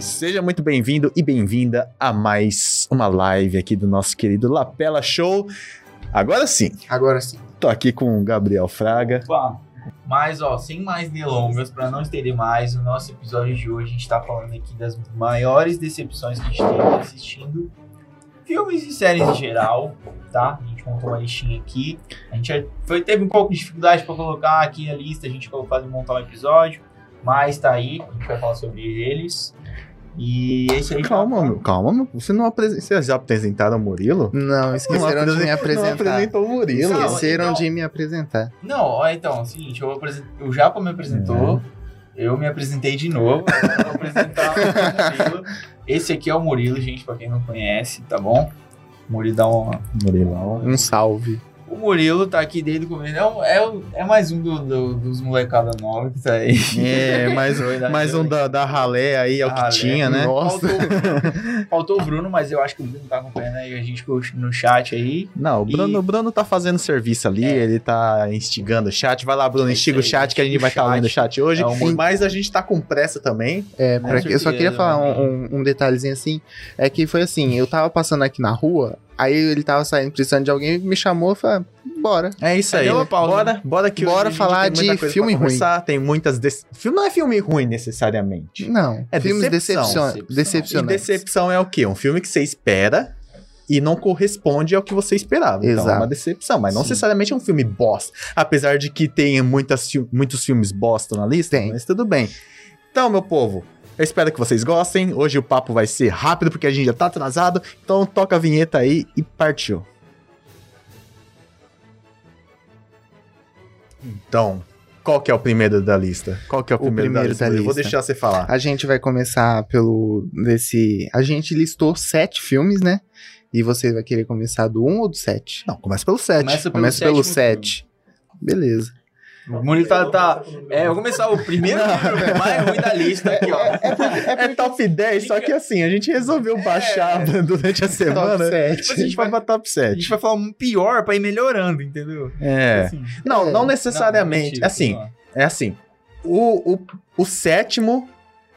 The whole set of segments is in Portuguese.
E seja muito bem-vindo e bem-vinda a mais uma live aqui do nosso querido Lapela Show. Agora sim, Agora sim. tô aqui com o Gabriel Fraga. Opa. Mas, ó, sem mais delongas, pra não estender mais, o nosso episódio de hoje a gente tá falando aqui das maiores decepções que a gente teve assistindo filmes e séries em geral, tá? A gente montou uma listinha aqui. A gente foi, teve um pouco de dificuldade pra colocar aqui a lista, a gente colocou fazer montar um episódio, mas tá aí, a gente vai falar sobre eles. E esse aí Calma, meu, calma, meu. Você não apresentou. Vocês já apresentaram o Murilo? Não, esqueceram de me Não apresentar. apresentou o Murilo. Não, Esqueceram então- de me apresentar. Não, ó, então, é o seguinte, eu apresen- o Japa me apresentou, eu me apresentei de novo, vou apresentar o Murilo. Esse aqui é o Murilo, gente, pra quem não conhece, tá bom? O Murilo dá uma... Murilão. Um salve. O Murilo tá aqui desde o começo, é, um- é, é mais um do- do- dos molecada nova que tá aí. É, mais, mais um da, da ralé aí, é o que Ralé. tinha, né? Nossa. Faltou, o Bruno, faltou o Bruno, mas eu acho que o Bruno tá acompanhando aí a gente no chat aí. Não, o Bruno, E- o Bruno tá fazendo serviço ali, É. ele tá instigando o chat. Vai lá, Bruno, É instiga o isso aí, chat que a gente vai o estar chat. lendo o chat hoje. É um- Mas a gente tá com pressa também. É, pra que- eu só queria falar né? um, um- um detalhezinho assim. É que foi assim, eu tava passando aqui na rua, aí ele tava saindo precisando de alguém, me chamou e falou, bora. É isso aí. uma pausa, Bora, bora que Bora hoje a gente falar tem muita de coisa filme pra ruim. Tem muitas. Des... Filme não é filme ruim necessariamente. Não, É filmes decepção. decepcion... Decepção. E decepção é o quê? Um filme que você espera e não corresponde ao que você esperava. Então é Exato. uma decepção, mas não Sim. necessariamente é um filme bosta. Apesar de que tenha muitas, muitos filmes bosta na lista, Tem. mas tudo bem. Então, meu povo, eu espero que vocês gostem. Hoje o papo vai ser rápido porque a gente já tá atrasado. Então toca a vinheta aí e partiu. Então, qual que é o primeiro da lista? Qual que é o, O primeiro, primeiro da lista? da Eu vou lista. deixar você falar. A gente vai começar pelo desse. A gente listou sete filmes, né? E você vai querer começar do um ou do sete? Não, começa pelo 7. Começa pelo Começa pelo sete. Beleza. O Murilo tá, tá- É, eu vou começar o primeiro filme mais ruim da lista aqui, ó. É top 10, só que assim, a gente resolveu baixar durante a semana. Top sete. Tipo, a gente vai pra top A 7. gente vai falar um pior pra ir melhorando, entendeu? É. Assim. Não, É. não necessariamente. mentira, assim, não. é assim. O, o, o sétimo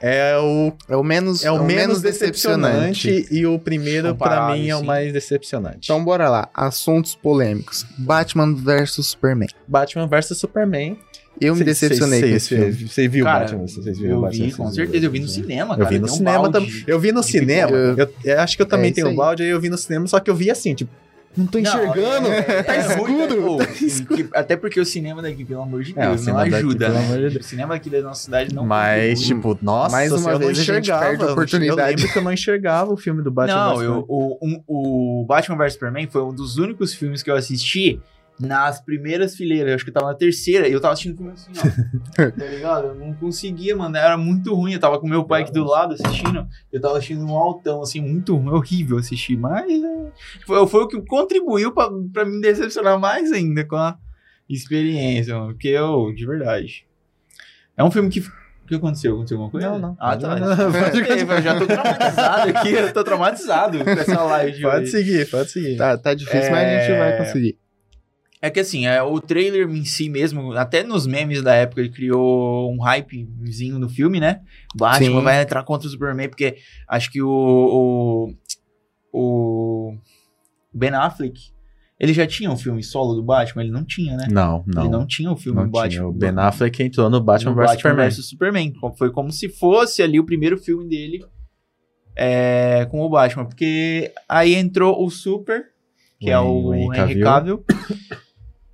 é o, É o menos, é o menos decepcionante, e o primeiro, pra Comparável, mim, é o sim. mais decepcionante. Então bora lá. Assuntos polêmicos. Batman vs Superman. Batman vs Superman. Eu me decepcionei cê- com esse cê- filme. Você viu Cara, Batman? Vocês viram Eu Batman? vi, com certeza. Eu vi no cinema, Eu cara. vi no um cinema também. Eu vi no cinema. Eu, eu acho que eu também É tenho um balde, aí eu vi no cinema, só que eu vi assim, tipo, não tô Não, enxergando. é- tá é escuro. Pô, tá escuro. que- até porque o cinema daqui, pelo amor de É, Deus, não daqui, ajuda, pelo né? amor de Deus. O cinema aqui da nossa cidade não Mas, contribui. tipo, nossa, Mais uma eu não vez gente enxergava. a oportunidade. Eu lembro que eu não enxergava o filme do Batman. Não, vs eu, Superman. o, um- o Batman vs Superman foi um dos únicos filmes que eu assisti nas primeiras fileiras. Eu acho que eu tava na terceira e eu tava assistindo o filme assim, ó. tá ligado? Eu não conseguia, mano. Era muito ruim. Eu tava com meu pai aqui do lado assistindo. Eu tava assistindo um altão, assim, muito ruim, horrível assistir. Mas é, foi, foi o que contribuiu pra, pra me decepcionar mais ainda com a experiência, mano. Porque eu, de verdade. É um filme que. O que aconteceu? Aconteceu alguma coisa? Não, não. Ah, tá. Não, não, eu já tô traumatizado aqui. Eu tô traumatizado com essa live de Pode hoje. seguir, pode seguir. Tá, tá difícil, mas a gente É. vai conseguir. É que assim, é, o trailer em si mesmo, até nos memes da época, ele criou um hypezinho no filme, né? Batman Sim. vai entrar contra o Superman, porque acho que o, o, o Ben Affleck, ele já tinha um filme solo do Batman? Ele não tinha, né? Não, não. Ele não tinha o filme Não do Batman. tinha. O Ben Affleck entrou no Batman vs Superman. Superman. Foi como se fosse ali o primeiro filme dele é, com o Batman. Porque aí entrou o Super, que é O o Henry Henry Cavill.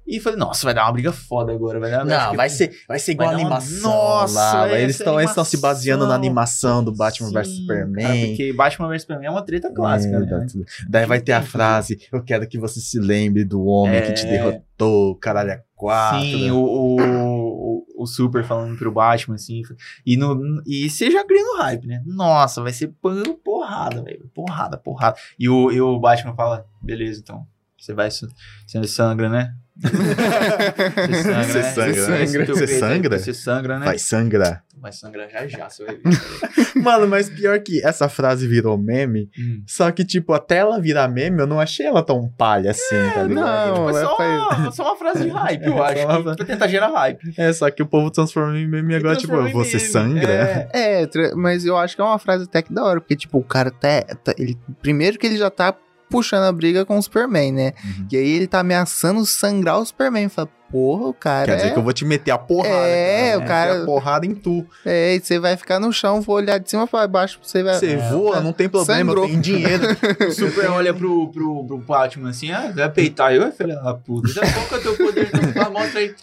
E falei, nossa, vai dar uma briga foda agora. Vai dar, Não, vai ser, vai ser igual vai a dar uma- animação. Nossa, lá, vai eles ser estão eles estão se baseando na animação. animação do Batman vs Superman. cara, porque Batman vs Superman é uma treta clássica, É, né? Daí vai ter a frase: Eu quero que você se lembre do homem que te É. derrotou, caralho, é quatro. Sim, o, o, o, Super falando pro Batman, assim. E, no, e você já hype, né? Nossa, vai ser pano porrada, velho. Porrada, porrada. E o, e o Batman fala: beleza, então. Você vai. su- Você sangra, né? Você sangra, Você né? sangra, né? Você aí, sangra? Você sangra, né? Vai sangrar. Vai sangrar já já, você vai ver. Mano, mas pior que essa frase virou meme. Hum. Só que, tipo, até ela virar meme, eu não achei ela tão palha assim, tá ligado? não, Foi ela só, foi- uma, só uma frase de hype, eu É, acho. uma Pra tentar gerar hype. É, só que o povo transforma em meme agora, tipo, você meme. sangra? É. É, mas eu acho que é uma frase até que da hora, porque, tipo, o cara tá, tá- ele, primeiro que ele já tá puxando a briga com o Superman, né? Uhum. E aí ele tá ameaçando sangrar o Superman. Fala, porra, o cara. Quer dizer é... que eu vou te meter a porrada. É, o Vou cara- meter a porrada em tu. É, e você vai ficar no chão, vou olhar de cima pra baixo, você vai. Você voa, não tem problema, Sangrou. tem dinheiro. O Super olha pro, pro, pro Batman assim, ah, vai peitar eu, filha da puta. Daqui a pouco é teu poder, então mostra aí.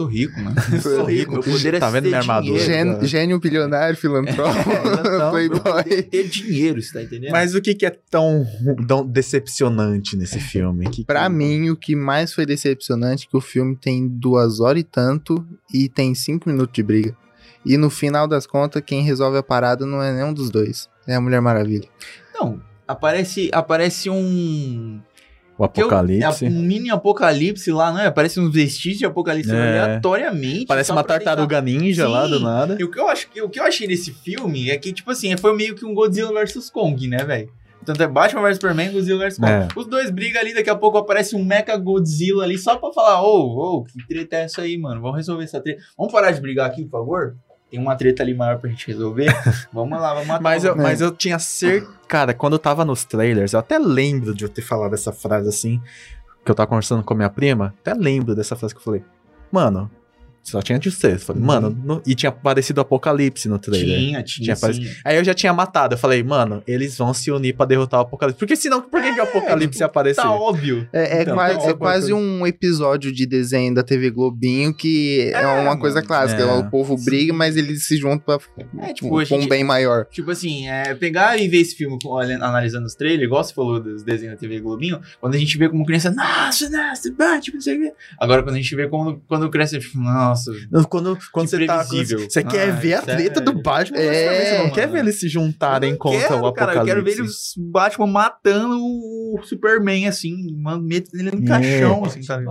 Sou rico, mano. Sou rico. Meu poder é Tá vendo ter minha armadura? dinheiro. Gênio, gênio bilionário, filantropo, então, Meu playboy. poder é ter dinheiro, você tá entendendo? Mas o que, que é tão, tão decepcionante nesse filme? Que, Pra que- mim, o que mais foi decepcionante é que o filme tem duas horas e tanto e tem cinco minutos de briga. E no final das contas, quem resolve a parada não é nenhum dos dois. É a Mulher Maravilha. Não, aparece, aparece um... O que eu- apocalipse. é um mini apocalipse lá, não é? Aparece uns vestígios de apocalipse É. aleatoriamente. Parece uma tartaruga ninja lá do Sim. nada. E o que eu acho que o que eu achei nesse filme é que tipo assim, foi meio que um Godzilla vs Kong, né, velho? Tanto é Batman vs Superman Godzilla vs Kong. É. Os dois brigam ali, daqui a pouco aparece um Mecha Godzilla ali só pra falar: "Ô, ô, que treta é essa aí, mano? Vamos resolver essa treta. Vamos parar de brigar aqui, por favor?" Tem uma treta ali maior pra gente resolver. vamos lá, vamos matar. Mas eu, mas eu tinha certeza. Cara, quando eu tava nos trailers, eu até lembro de eu ter falado essa frase assim. Que eu tava conversando com a minha prima. Até lembro dessa frase que eu falei. Mano, só tinha de ser. Eu falei, Uhum. mano, no- e tinha aparecido Apocalipse no trailer. tinha, tinha, Tinha sim. Aí eu já tinha matado. Eu falei, mano, eles vão se unir pra derrotar o Apocalipse. Porque senão, por que, que o Apocalipse ia aparecer? Tá óbvio. É, é Então, quase, tem é alguma quase coisa. um episódio de desenho da TV Globinho que é, uma mano. coisa clássica. É. O povo briga, mas eles se juntam pra É, tipo, com a um gente- bem maior. Tipo assim, é, pegar e ver esse filme olhando- analisando os trailers, igual você falou dos desenhos da TV Globinho, quando a gente vê como criança, nossa, nossa, Batman, não sei o quê. Agora, quando a gente vê quando, quando cresce, tipo, nossa, Quando, quando Que você tá. Você quer Ah, ver a treta do Batman, É, é, você não mano. quer ver eles se juntarem contra quero, o cara, Apocalipse. eu quero ver eles Batman matando o Superman, assim, metendo ele no caixão, assim, sabe?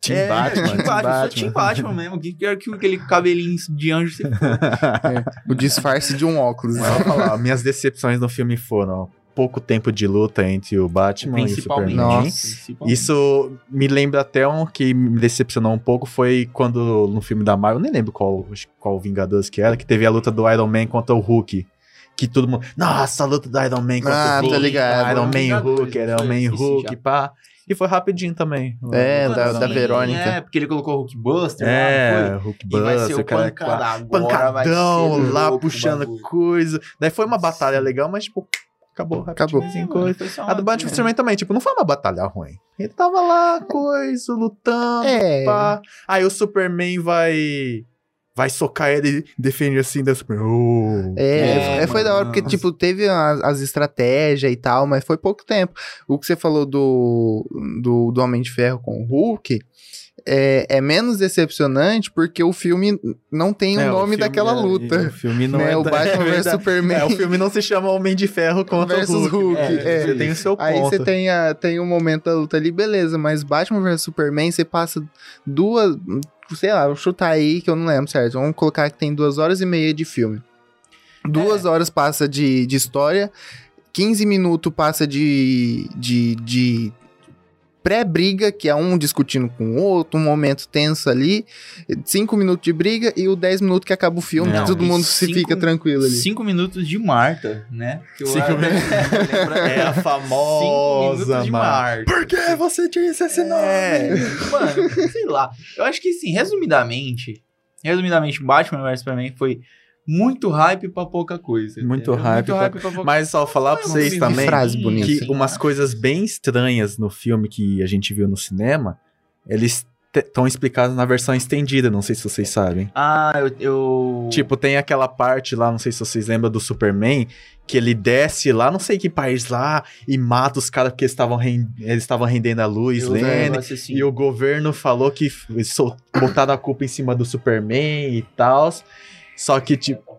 Team É, Batman, Team Batman. Team Batman mesmo. Que quero que aquele cabelinho de anjo se O disfarce de um óculos. Vou falar, minhas decepções no filme foram ó, pouco tempo de luta entre o Batman e o. Superman. Nossa. Isso me lembra até um que me decepcionou um pouco foi quando no filme da Marvel, eu nem lembro qual, qual Vingadores que era, que teve a luta do Iron Man contra o Hulk. Que todo mundo. Nossa, a luta do Iron Man contra Ah, o Hulk. tô ligado. Iron Man e Hulk, Iron foi, Man e Hulk, já. pá. E foi rapidinho também. É, da, da Verônica. É, porque ele colocou o Hulkbuster lá, É, não Hulk foi? E vai ser Buster, o cara vai pancadão ser lá louco puxando bagulho. coisa. Daí foi uma batalha legal, mas tipo, acabou Acabou. É, mano, foi só A do Batman Superman também, tipo, não foi uma batalha ruim. Ele tava lá, coisa, lutando, É. pá. Aí o Superman vai. Vai socar ele e defende assim, da Superman. Oh. É, É, é, foi da hora, porque, tipo, teve as, as estratégias e tal, mas foi pouco tempo. O que você falou do, do, do Homem de Ferro com o Hulk é, é menos decepcionante porque o filme não tem o É, nome filme daquela é- luta. O filme não né? é o Batman é vs. Superman. É, o filme não se chama Homem de Ferro contra Versus o Hulk. Hulk, É. Você tem o seu Aí ponto. você tem, a, tem um momento da luta ali, beleza, mas Batman vs Superman, você passa duas. Sei lá, vou chutar aí que eu não lembro certo. Vamos colocar que tem duas horas e meia de filme. Duas horas passa de, de história, 15 minutos passa de. de, de pré-briga, que é um discutindo com o outro, um momento tenso ali, cinco minutos de briga e o 10 minutos que acaba o filme, Não, que todo mundo se cinco- fica tranquilo ali. Cinco minutos de Marta, né? Que Cinco até- minutos. É a Cinco famosa, minutos de. Marta. Por que você disse esse nome? É, mano, sei lá. Eu acho que, assim, resumidamente, resumidamente, Batman vs Superman foi muito hype pra pouca coisa. Muito entendeu? hype pra- pra pouca Mas só falar pra um vocês também frase bonita. que umas coisas bem estranhas no filme que a gente viu no cinema, eles estão explicados na versão estendida, não sei se vocês sabem. Ah, eu, eu... Tipo, tem aquela parte lá, não sei se vocês lembram do Superman, que ele desce lá, não sei que país lá, e mata os caras porque eles estavam eles estavam rendendo a luz, eu assim. E o governo falou que botaram a culpa em cima do Superman e tal. Só que, tipo.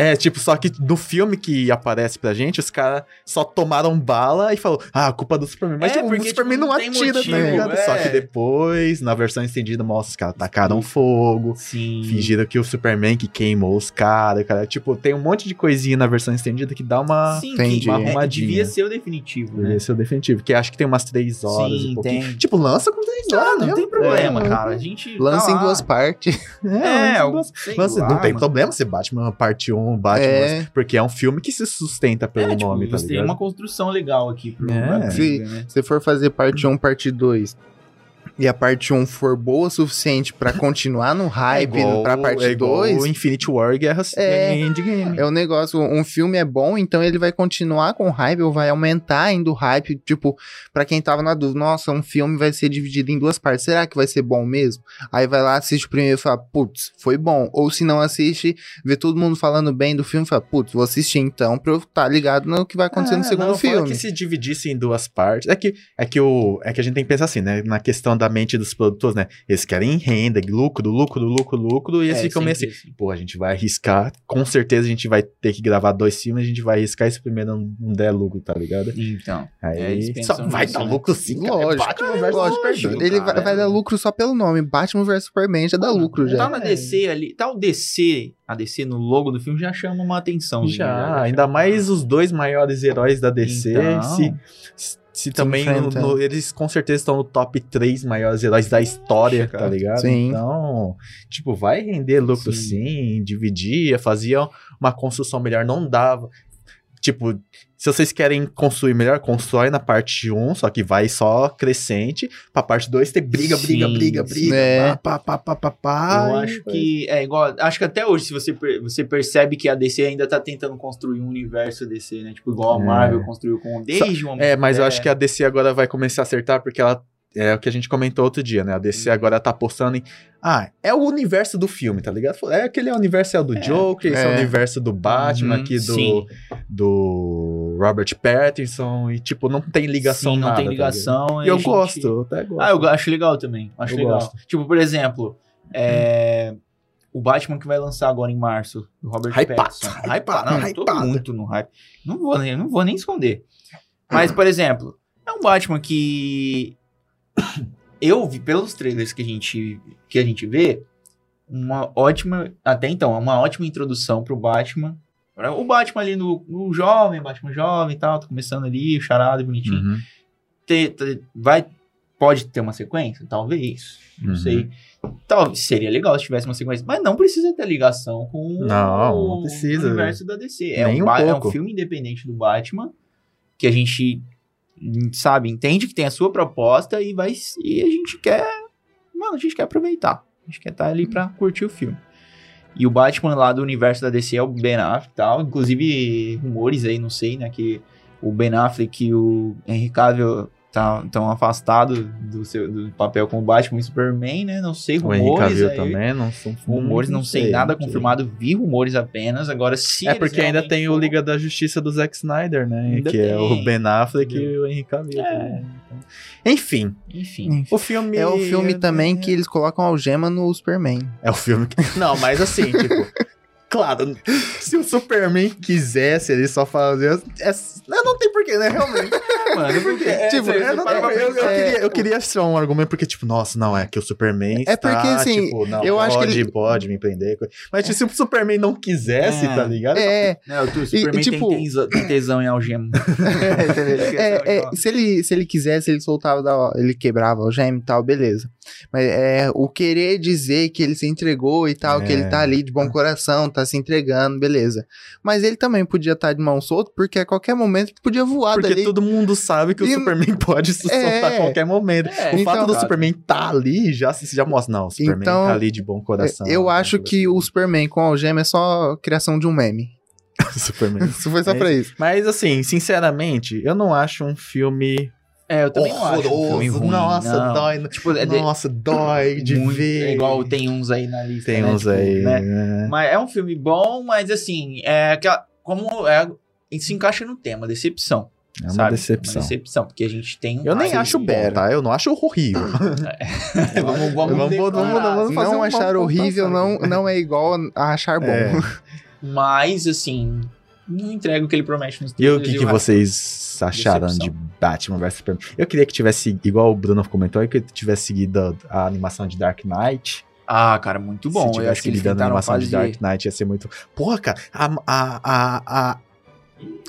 É, tipo, só que no filme que aparece pra gente, os caras só tomaram bala e falou, ah, culpa é do Superman. Mas É, tipo, o porque, Superman tipo, não não tem atira, motivo, tá ligado? é. Só que depois, na versão estendida, mostra os caras tacaram fogo, Sim. fingiram que o Superman que queimou os caras, cara. Tipo, tem um monte de coisinha na versão estendida que dá uma... Sim, Uma é, arrumadinha. devia ser o definitivo, né? Esse é o definitivo, que acho que tem umas três horas e Sim, pouquinho. tem. Tipo, lança com três Ah, horas, não né? tem problema, É, cara. A gente. Lança tá em duas partes. É, lança em o- duas- lança- lá, não tem mano. problema ser Batman parte 1, Batman, É. porque é um filme que se sustenta pelo É, tipo, nome, tá tem ligado? uma construção legal aqui pro É. pra Se- né? Se for fazer parte 1, parte 2, e a parte 1 for boa o suficiente pra continuar no hype pra parte é igual 2, o Infinity War e Guerra É. é. Endgame. É o negócio, um filme é bom, então ele vai continuar com hype, ou vai aumentar ainda o hype, tipo, pra quem tava na dúvida, nossa, um filme vai ser dividido em duas partes, será que vai ser bom mesmo? Aí vai lá, assiste o primeiro e fala, putz, foi bom. Ou se não assiste, vê todo mundo falando bem do filme e fala, putz, vou assistir então pra eu estar ligado no que vai acontecer no segundo não, filme. que se dividisse em duas partes. É que, é que o é que a gente tem que pensar assim, né? Na questão da mente dos produtores, né? Eles querem renda, lucro, lucro, lucro, lucro, e eles É, ficam meio assim, pô, a gente vai arriscar, com certeza a gente vai ter que gravar dois filmes, a gente vai arriscar esse primeiro não, não der lucro, tá ligado? Então. Aí É, só vai dar né? lucro sim, cara. Lógico, é Batman versus lógico. Superman. Ele cara, vai, vai é. dar lucro só pelo nome, Batman vs Superman já dá lucro já. Tá na DC ali. Tá o DC, a DC no logo do filme já chama uma atenção. Já, ainda mais os dois maiores heróis da DC, Então. se, se também no- no- eles com certeza estão no top 3 maiores heróis da história, cara. tá ligado? Sim. Então, tipo, vai render lucro sim, Sim. dividia, fazia uma construção melhor, não dava. Tipo, se vocês querem construir melhor, constrói na parte 1, só que vai só crescente, pra parte 2 ter briga, briga, Sim, briga, sim. briga, É. pá, pá, pá, pá, pá, Eu acho que é igual. Acho que até hoje, se você, você percebe que a DC ainda tá tentando construir um universo DC, né? Tipo, igual a É. Marvel construiu com desde o Homem É, mas eu acho que a DC agora vai começar a acertar porque ela. É o que a gente comentou outro dia, né? A DC agora tá apostando em. Ah, é o universo do filme, tá ligado? É aquele universo é o do É, Joker, esse é o é. universo do Batman Uhum, aqui do, sim. do Robert Pattinson. E, tipo, não tem ligação Sim, não nada, tem tá ligação. e eu gente- gosto, eu até gosto. Ah, eu acho legal também. Acho Eu legal. gosto. Tipo, por exemplo, é, o Batman que vai lançar agora em março, do Robert Hypado, Pattinson. hypado, Hypado, não, eu tô hypado. muito no hype. Não vou, nem- não vou nem esconder. Mas, por exemplo, é um Batman que eu vi pelos trailers que a gente que a gente vê uma ótima, até então, é uma ótima introdução pro Batman. O Batman ali no, no jovem, Batman jovem e tal, tá começando ali, o charado bonitinho. Uhum, ter, ter- vai pode ter uma sequência? Talvez. Não Uhum. sei. Talvez seria legal se tivesse uma sequência mas não precisa ter ligação com Não, o não precisa. universo da DC é Nem um, um é um filme independente do Batman que a gente sabe entende que tem a sua proposta e vai e a gente quer mano a gente quer aproveitar. A gente quer estar ali pra curtir o filme. E o Batman lá do universo da DC é o Ben Affleck e tal. Inclusive rumores aí não sei né que o Ben Affleck e o Henry Cavill estão afastados do, seu, do papel como Batman e Superman, né? Não sei, O rumores Cavill aí. também, não são Rumores, não, sei, nada não sei. confirmado, vi rumores apenas. Agora, se É porque ainda tem o Liga da Justiça do Zack Snyder, né? Ainda que é o tem. Ben Affleck e Entendeu? o Henry Cavill. É. também. Então, Enfim, Enfim. o filme... É o filme também que eles colocam algema no Superman. É o filme que... Não, mas assim, tipo... Claro, se o Superman quisesse ele só fazer... É... Não, não tem porquê, né? Realmente. Mano, porque. é, tipo, você- eu, você não- eu- eu pensar. queria, eu queria só um argumento, porque, tipo, nossa, não, é que o Superman É está, porque, assim, tipo, não, eu pode, acho que ele- pode me prender. Mas tipo, se o Superman não quisesse, É. tá ligado? É, Não, o Superman tipo- tem, tesão, tem tesão em algema. é, é, se, ele, se ele quisesse, ele soltava, da, ele quebrava o gema e tal, beleza. Mas é, o querer dizer que ele se entregou e tal, que ele É. tá ali de bom coração, tá se entregando, beleza. Mas ele também podia estar de mão solta, porque a qualquer momento ele podia voar Porque dali. todo mundo sabe que o E- Superman pode se soltar É. a qualquer momento. É, o fato então- do Superman tá ali já, já mostra. Não, o Superman Então, tá ali de bom coração. Eu bom acho que o Superman com algema é só criação de um meme. Superman. Isso foi só É pra isso. Mas assim, sinceramente, eu não acho um filme É, eu também não acho um horroroso. ruim. Nossa, não. dói. Tipo, é de- Nossa, dói de muito- ver. É igual tem uns aí na lista. Tem né? uns Tipo, aí. né? né? Mas é um filme bom, mas assim, é aquela. Como é. Ele se encaixa no tema, decepção. É uma sabe? decepção. Uma decepção, porque a gente tem. um Eu nem acho bom, tá? Eu não acho horrível. vamos, vamos, Vamos- vamos- vamos fazer não uma achar horrível não, não é igual a achar bom. É. Mas, assim, não entrega o que ele promete nos E o que, que eu- vocês acharam Decepção. de Batman vs Superman? Eu queria que tivesse, igual o Bruno comentou, eu queria que tivesse seguido a, a animação de Dark Knight. Ah, cara, muito bom. Se Eu tivesse acho que eles a animação de. Dark Knight, ia ser muito. Porra, cara, a. a, a, a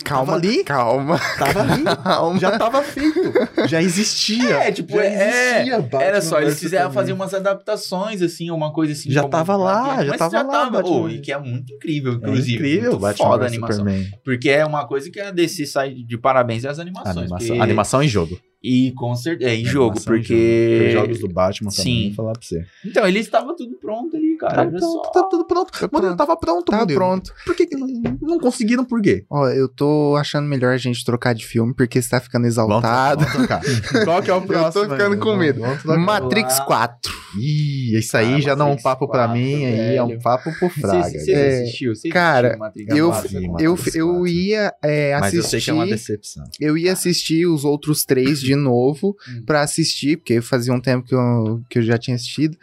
Calma, Tava ali. calma, tava ali. calma. Já tava feito. Já existia. É, tipo, já é- existia Batman Era só, eles fizeram fazer umas adaptações, assim, uma coisa assim. Já tava lá, já tava lá, Batman. Oh, e que é muito incrível, É inclusive. incrível, muito Batman foda a animação. Superman. Porque é uma coisa que a DC sai de parabéns às animações. Animação, porque- animação em jogo. E com certeza. É, em jogo, Animação em porque. Os jogos do Batman também, Sim. vou falar pra você. Então, ele estava tudo pronto ali, cara. Tá pronto, só- tá tudo pronto. Tá Mano, pronto. tava pronto, Tá pronto. Por que, que não, não conseguiram por quê? Ó, eu tô achando melhor a gente trocar de filme, porque você tá ficando exaltado. Vamos trocar. Qual que é o próximo? tô ficando com medo. Vamos. Matrix Lá. 4. Ih, isso aí Ah, já não é um papo pra 4, mim, aí é um velho. papo pro Fraga. Você, você É, assistiu? Você cara, assistiu Matrix Eu, quatro. eu, eu 4. ia é, Mas assistir. eu sei que é uma decepção. Eu ia assistir os outros três de novo Hum. pra assistir, porque fazia um tempo que eu, que eu já tinha assistido,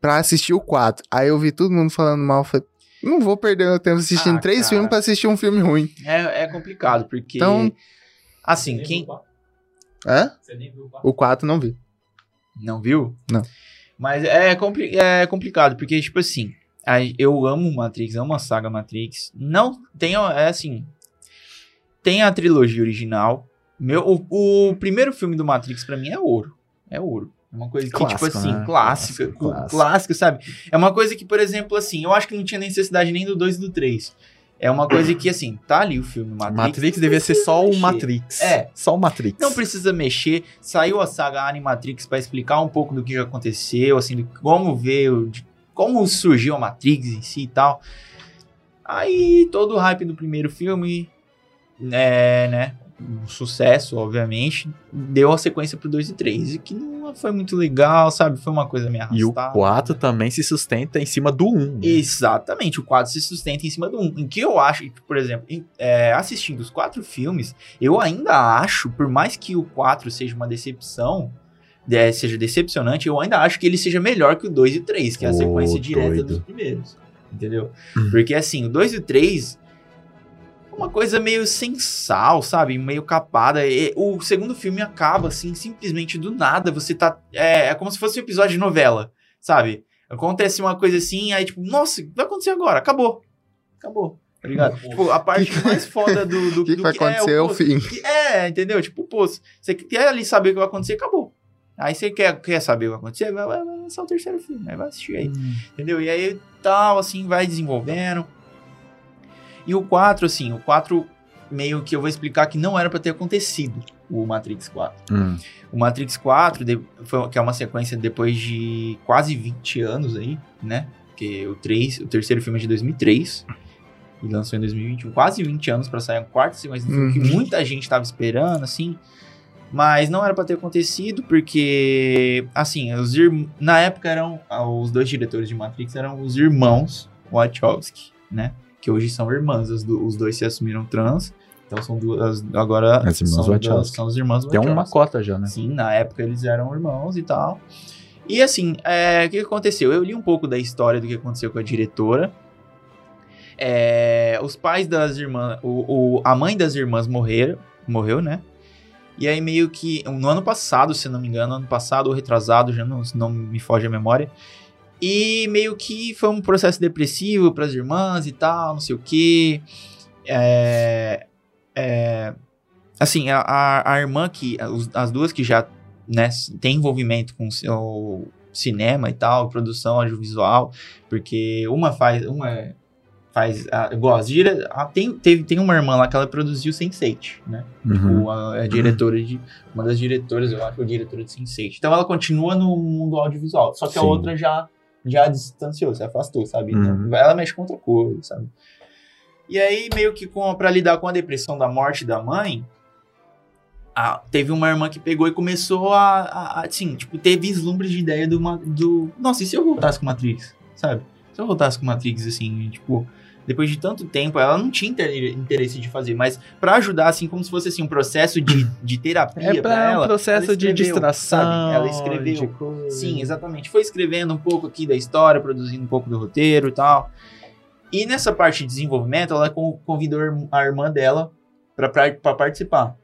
pra assistir o 4. Aí eu vi todo mundo falando mal, falei, não vou perder meu tempo assistindo Ah, três cara. filmes pra assistir um filme ruim. É, é complicado, porque. Então- Assim, quem. Hã? O 4 não vi. Não viu? Não. Mas é, compli é complicado, porque, tipo assim, eu amo Matrix, amo a saga Matrix. Não, tem, é assim, tem a trilogia original. Meu, o, o primeiro filme do Matrix, pra mim, é ouro. É ouro. É uma coisa que, Clássico, tipo assim, né? clássica, Clássico, clássico. sabe? É uma coisa que, por exemplo, assim, eu acho que não tinha necessidade nem do 2 e do 3. É uma coisa que, assim, tá ali o filme Matrix. Matrix devia ser só o mexer. Matrix. É. Só o Matrix. Não precisa mexer. Saiu a saga Animatrix pra explicar um pouco do que aconteceu, assim, de como veio, de como surgiu a Matrix em si e tal. Aí todo o hype do primeiro filme, é, né, um sucesso, obviamente, deu a sequência pro 2 e 3, e que não foi muito legal, sabe? Foi uma coisa meio arrastada. E o 4 também se sustenta em cima do 1. né? Exatamente, o 4 se sustenta em cima do 1. Em que eu acho, que, por exemplo, em- é, assistindo os quatro filmes, eu ainda acho, por mais que o 4 seja uma decepção, é, seja decepcionante, eu ainda acho que ele seja melhor que o 2 e o 3, que é a Ô, sequência direta doido. dos primeiros. Entendeu? Hum. Porque assim, o 2 e o 3 uma coisa meio sem sal, sabe? Meio capada. E o segundo filme acaba, assim, simplesmente do nada. Você tá. É, é como se fosse um episódio de novela, sabe? Acontece uma coisa assim, aí tipo, nossa, o que vai acontecer agora? Acabou. Acabou. Tá ligado? tipo, a parte mais foda do. do O que, do vai acontecer é o fim. É, entendeu? Tipo, pô, você quer ali saber o que vai acontecer, acabou. Aí você quer, quer saber o que vai acontecer, vai, vai, vai lançar o terceiro filme, aí vai assistir aí. Entendeu? E aí tal, assim, vai desenvolvendo. E o 4, assim, o 4 meio que eu vou explicar que não era pra ter acontecido o Matrix 4. Hum. O Matrix 4, de- foi, que é uma sequência depois de quase 20 anos aí, né? Porque o 3, o terceiro filme é de 2003 e lançou em 2021, quase 20 anos pra sair a quarta sequência do filme que Uhum. muita gente tava esperando, assim. Mas não era pra ter acontecido porque, assim, os irm- na época eram ah, os dois diretores de Matrix eram os irmãos Wachowski, né? Que hoje são irmãs, os, do- os dois se assumiram trans. Então são duas agora As irmãs são, Wachowski. duas- são os irmãos Tem uma cota já, né? Sim, na época eles eram irmãos e tal. E assim, é, o que que aconteceu? Eu li um pouco da história do que aconteceu com a diretora. É, os pais das irmãs, o, o- a mãe das irmãs morreram, morreu, né? E aí meio que, no ano passado, se não me engano, ano passado ou retrasado, já não, não me foge a memória. E meio que foi um processo depressivo para as irmãs e tal, não sei o quê. É, é, assim, a, a, a irmã que, as duas que já né, tem envolvimento com o seu cinema e tal, produção audiovisual, porque uma faz, uma faz, a, igual as dire, a, tem, teve, tem uma irmã lá que ela produziu Sense8, né? Uhum. O, a, a diretora de. Uma das diretoras, eu acho, a diretora de Sense8. Então ela continua no mundo audiovisual. Só que a Sim. outra já, já distanciou, se afastou, sabe? Uhum. Ela mexe com outra coisa, sabe? E aí, meio que pra lidar com a depressão da morte da mãe, a- teve uma irmã que pegou e começou a, a- a, Assim, tipo, ter vislumbres de ideia do, do. Nossa, e se eu voltasse com Matrix? Sabe? Se eu voltasse com Matrix, assim, tipo. Depois de tanto tempo, ela não tinha inter- interesse de fazer, mas pra ajudar, assim, como se fosse assim, um processo de, de terapia É pra ela. um processo ela de escreveu, distração. sabe? Ela escreveu. de. Sim, exatamente. Foi escrevendo um pouco aqui da história, produzindo um pouco do roteiro e tal. E nessa parte de desenvolvimento, ela con- convidou a irmã dela pra participar.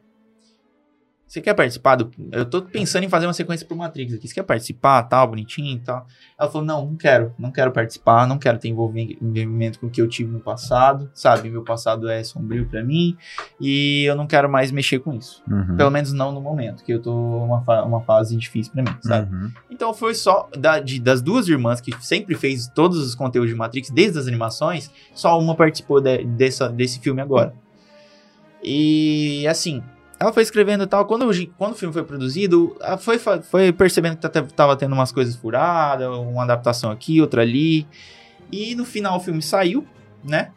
Você quer participar do. Eu tô pensando em fazer uma sequência pro Matrix aqui. Você quer participar, tal, bonitinho e tal? Ela falou: não, não quero, não quero participar, não quero ter envolvi- envolvimento com o que eu tive no passado, sabe? Meu passado é sombrio pra mim e eu não quero mais mexer com isso. Uhum. Pelo menos não no momento, que eu tô uma, fa- uma fase difícil pra mim, sabe? Uhum. Então foi só da- de- das duas irmãs que sempre fez todos os conteúdos de Matrix, desde as animações, só uma participou de- dessa, desse filme agora. E assim, ela foi escrevendo e tal. Quando, quando o filme foi produzido, ela foi, foi percebendo que tá- tava tendo umas coisas furadas, uma adaptação aqui, outra ali. E no final o filme saiu, né?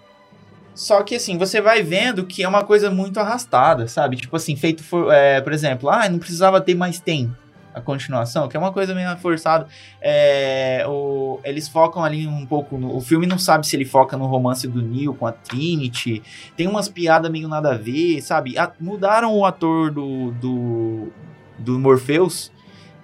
Só que assim, você vai vendo que é uma coisa muito arrastada, sabe? Tipo assim, feito, for, é, por exemplo, ah, não precisava ter mais tem a continuação, que é uma coisa meio forçada. É, o- eles focam ali um pouco. No, o filme não sabe se ele foca no romance do Neo com a Trinity. Tem umas piadas meio nada a ver, sabe? A- mudaram o ator do, do, do Morpheus.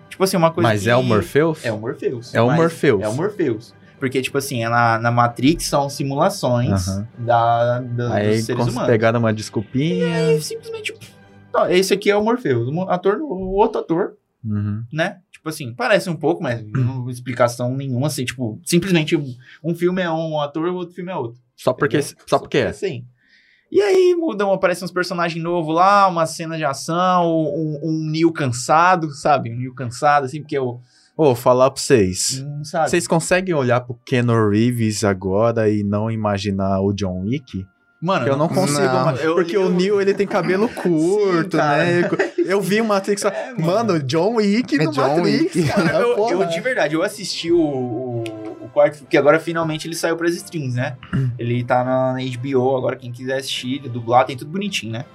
Tipo assim, uma coisa. Mas que- é o Morpheus? É o Morpheus. É o Morpheus. É o Morpheus. Porque, tipo assim, é na, na Matrix são simulações Aham. da, da- Aí dos seres humanos. pegaram uma desculpinha. E simplesmente. Não, esse aqui é o Morpheus. O ator, o outro ator, Uhum. né? Tipo assim, parece um pouco, mas não explicação nenhuma, assim, tipo, simplesmente um, filme é um ator, o outro filme é outro. Só porque, entendeu? só porque é. Assim. E aí mudam, aparece uns personagens novos lá, uma cena de ação, um, um Neo cansado, sabe? Um Neo cansado, assim, porque eu. Ô, falar pra vocês. hum, sabe? Vocês conseguem olhar pro Keanu Reeves agora e não imaginar o John Wick? Mano, Eu não consigo, Não. mas- Eu- porque eu- o Neil ele tem cabelo curto, cara. né? Eu vi o Matrix, É, mano. mano, John Wick É do John Matrix. Wick. cara, eu, porra. eu, de verdade, eu assisti o, o, o quarto, que agora finalmente ele saiu pras streams, né? Ele tá na, na HBO, agora quem quiser assistir, dublado, tem tudo bonitinho, né?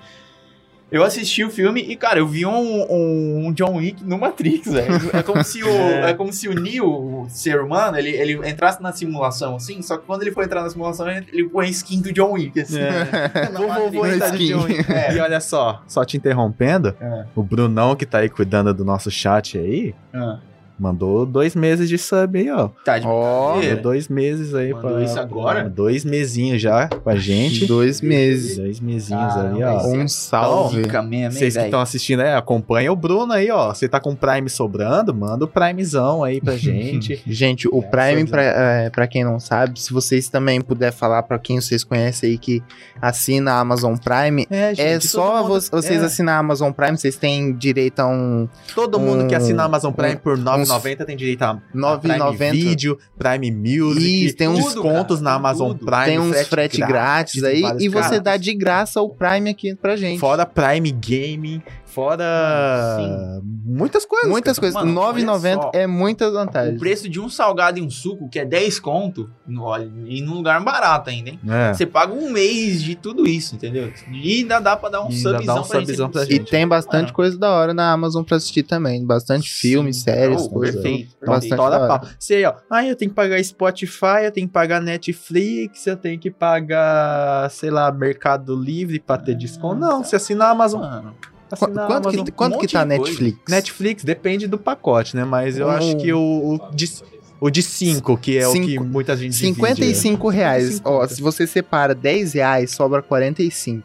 Eu assisti o filme e, cara, eu vi um, um, um John Wick no Matrix, velho. É como se o, é. como se o Neo, o ser humano, ele, ele entrasse na simulação, assim, só que quando ele for entrar na simulação, ele, põe a skin do John Wick, assim. É. Na Vou, vou, de Skin. John Wick. É. E olha só, só te interrompendo, É. o Brunão que tá aí cuidando do nosso chat aí, Ah, mandou dois meses de sub aí, ó. tá de Ó. Mandou dois meses aí Mandou pra. isso agora? Dois mesinhos já com a gente. Dois meses. Dois mesinhos Caramba, aí, ó. esse é Um salve. Vocês que estão assistindo aí, acompanha o Bruno aí, ó. Você tá com o Prime sobrando, manda o Primezão aí pra gente. Gente, o É, Prime, pra, é, pra quem não sabe, se vocês também puder falar pra quem vocês conhecem aí que assina a Amazon Prime, É, é só mundo, vocês é, assinarem a Amazon Prime, vocês têm direito a um Todo mundo que um- assina a Amazon Prime um- por R$ 9,90 tem direito a a Prime 9,90. Vídeo, Prime Music, Isso, tem uns- descontos na Amazon tudo. Prime, tem uns frete grátis, aí vários e você caras. dá de graça o Prime aqui pra gente. Fora Prime Gaming, fora muitas coisas. Muitas coisas. Mano, olha 9,90 só. é muitas O vantagens. preço de um salgado e um suco, que é 10 conto, no- olha, e num lugar barato ainda, hein? cara. É. Você paga um mês de tudo isso, entendeu? E ainda dá pra dar um E subzão dá um pra subzão gente. pra E gente. tem bastante Mano. coisa da hora na Amazon pra assistir também. Bastante Sim, filmes, séries, oh, coisas. perfeito, Então, Bastante toda da hora. pau. Você aí, ó. Ah, eu tenho que pagar Spotify, eu tenho que pagar Netflix, eu tenho que pagar, sei lá, Mercado Livre pra ter Ah, desconto. Não, tá. você assina a Amazon. Mano, Qu- Assina a Quanto Amazon. que, quanto um que tá de coisa. Netflix? Netflix depende do pacote, né? Mas eu Um- acho que o, o de, o de 5, que é o que Cinco- muita gente divide, 55 reais. 55. Ó, se você separa 10 reais, sobra 45.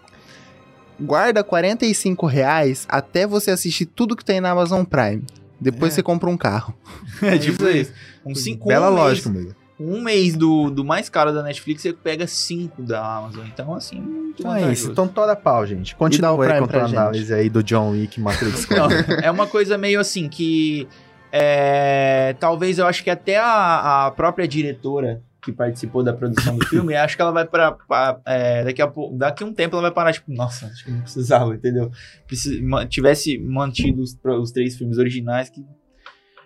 Guarda 45 reais até você assistir tudo que tem na Amazon Prime. Depois É. você compra um carro. é tipo isso. Um cinco, Bela um lógica, mês, amigo. Um mês do, do mais caro da Netflix, você pega 5 da Amazon. Então, assim, muito Então é isso. Então toda pau, gente. Continua aí Prime com a tua análise aí do John Wick Matrix Não, 4. é uma coisa meio assim que. é, talvez eu acho que até a, a própria diretora que participou da produção do filme, acho que ela vai para daqui a pouco, daqui a um tempo ela vai parar tipo, nossa, acho que não precisava, entendeu? Preci- ma- tivesse mantido os, os três filmes originais que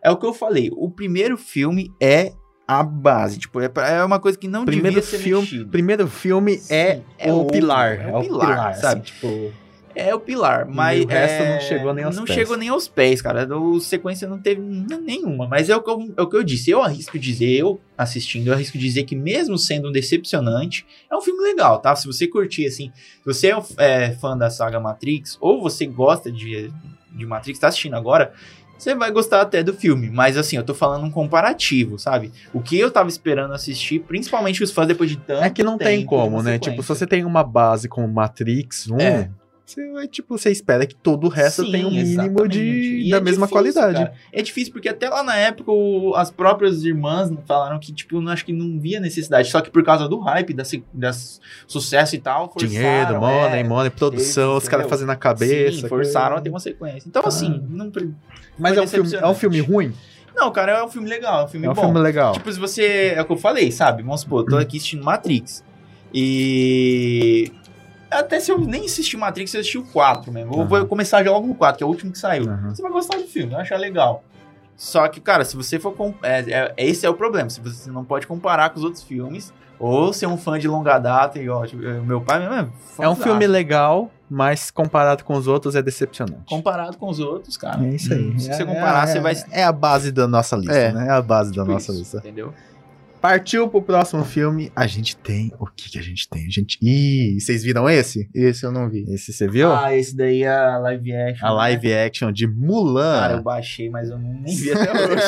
é o que eu falei, o primeiro filme é a base, tipo, é, é uma coisa que não primeiro devia ser filme, mexido. primeiro filme é, é o ouro, pilar, é o pilar, sabe? assim, tipo, É o pilar, mas. o resto é, não chegou nem aos Não pés. chegou nem aos pés, cara. O sequência não teve nenhuma. Mas é o, que eu, é o que eu disse. Eu arrisco dizer, eu assistindo, eu arrisco dizer que, mesmo sendo um decepcionante, é um filme legal, tá? Se você curtir, assim, se você é, é fã da saga Matrix, ou você gosta de, de Matrix, tá assistindo agora, você vai gostar até do filme. Mas assim, eu tô falando um comparativo, sabe? O que eu tava esperando assistir, principalmente os fãs depois de tanto É que não tem como, né? Tipo, se você tem uma base como Matrix 1, É. você vai, tipo, você espera que todo o resto Sim, tenha um mínimo de, E da é mesma difícil, qualidade. cara. É difícil porque até lá na época o- as próprias irmãs falaram que, tipo, não acho que não via necessidade. Só que por causa do hype, da, se- da s- sucesso e tal, forçaram. Dinheiro, money, é, money, produção, os caras fazendo a cabeça. Sim, forçaram coisa. a ter uma sequência. Então, Tá. assim, não. Mas é um, filme, é um filme ruim? Não, cara, é um filme legal, é um filme É um bom. filme legal. Tipo, se você. É o que eu falei, sabe? Vamos supor, eu tô aqui assistindo Matrix. E. Até se eu nem assistir Matrix, eu assisti o 4 mesmo. Eu vou começar logo no 4, que é o último que saiu. Aham. Você vai gostar do filme, vai achar legal. Só que, cara, se você for. É, é- esse é o problema. Se você não pode comparar com os outros filmes. Ou ser um fã de longa data, igual tipo, meu pai mesmo é. É um fãzaço. filme legal, mas comparado com os outros é decepcionante. Comparado com os outros, cara. É isso aí. Se você É- comparar, é- você vai. É a base da nossa lista, É. né? É a base da tipo nossa isso, lista. Entendeu? Partiu pro próximo filme. A gente tem. O que que a gente tem? A gente. Ih, vocês viram esse? Esse eu não vi. Esse você viu? Ah, esse daí é a live action. a né? live action de Mulan. Cara, eu baixei, mas eu não, nem vi até hoje.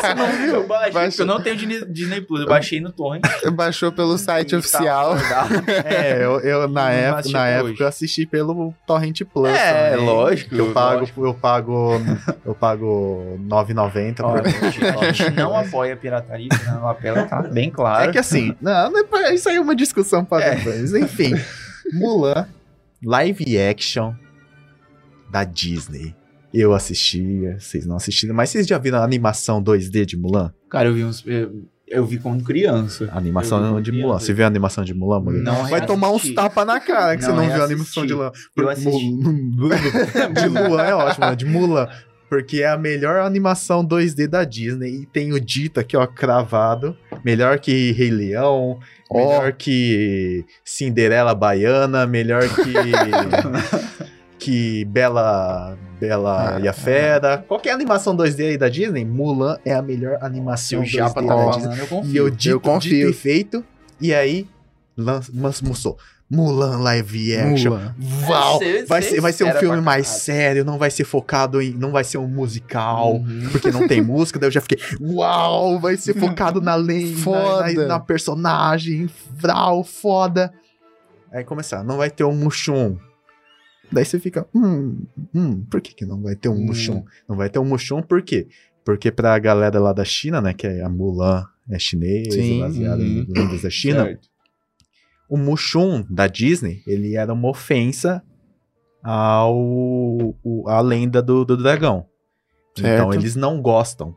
Você não viu? Eu baixei, Baixou. eu não tenho Disney, Plus. Eu baixei no torrent. Baixou pelo site E oficial. tava acordado. É, eu, eu, na, época, na época eu assisti pelo Torrent Plus. É, também, lógico, que Eu pago, lógico. eu pago, eu pago 9,90 Ó, por a gente- não apoia a pirataria, não não apela, tá bem claro. É que assim, não, depois- isso aí é uma discussão para É. depois. Enfim, Mulan, live action da Disney. Eu assisti, vocês não assistiram, mas vocês já viram a animação 2D de Mulan? Cara, eu vi uns. Eu, eu vi quando criança. A animação de como Mulan. criança. Você viu a animação de Mulan, mulher? Não Vai tomar uns tapas na cara que Não você não viu a animação de Mulan. Eu assisti. de Mulan é ótimo, né? de Mulan. Porque é a melhor animação 2D da Disney. E tem o dito aqui, ó, cravado. Melhor que Rei Leão. Ó. Melhor que Cinderela Baiana. Melhor que. que Bela. Bela Ah, e a Fera. Qualquer animação 2D aí da Disney, Mulan é a melhor Se animação o 2D Japa tá da ó. Disney. eu confio. E eu dito, Eu confio. dito e feito. E aí, lança, mostrou. Mulan live action. Mulan. Cê- vai, ser, vai ser um filme mais sério, não vai ser focado em. Não vai ser um musical, Uhum. porque não tem música. Daí eu já fiquei. Uau! Vai ser focado na lei, na, Foda. na, na personagem. Vral, foda. Aí começar, não vai ter um Mushum. Daí você fica. Hum, hum, por que, que não vai ter um Hum. Mushum? Não vai ter um Mushum por quê? Porque pra galera lá da China, né, que é a Mulan é chinesa, Sim, baseada em uhum. lendas da China, Certo. O Mushum da Disney, ele era uma ofensa ao à lenda do, do dragão. Então Certo. eles não gostam.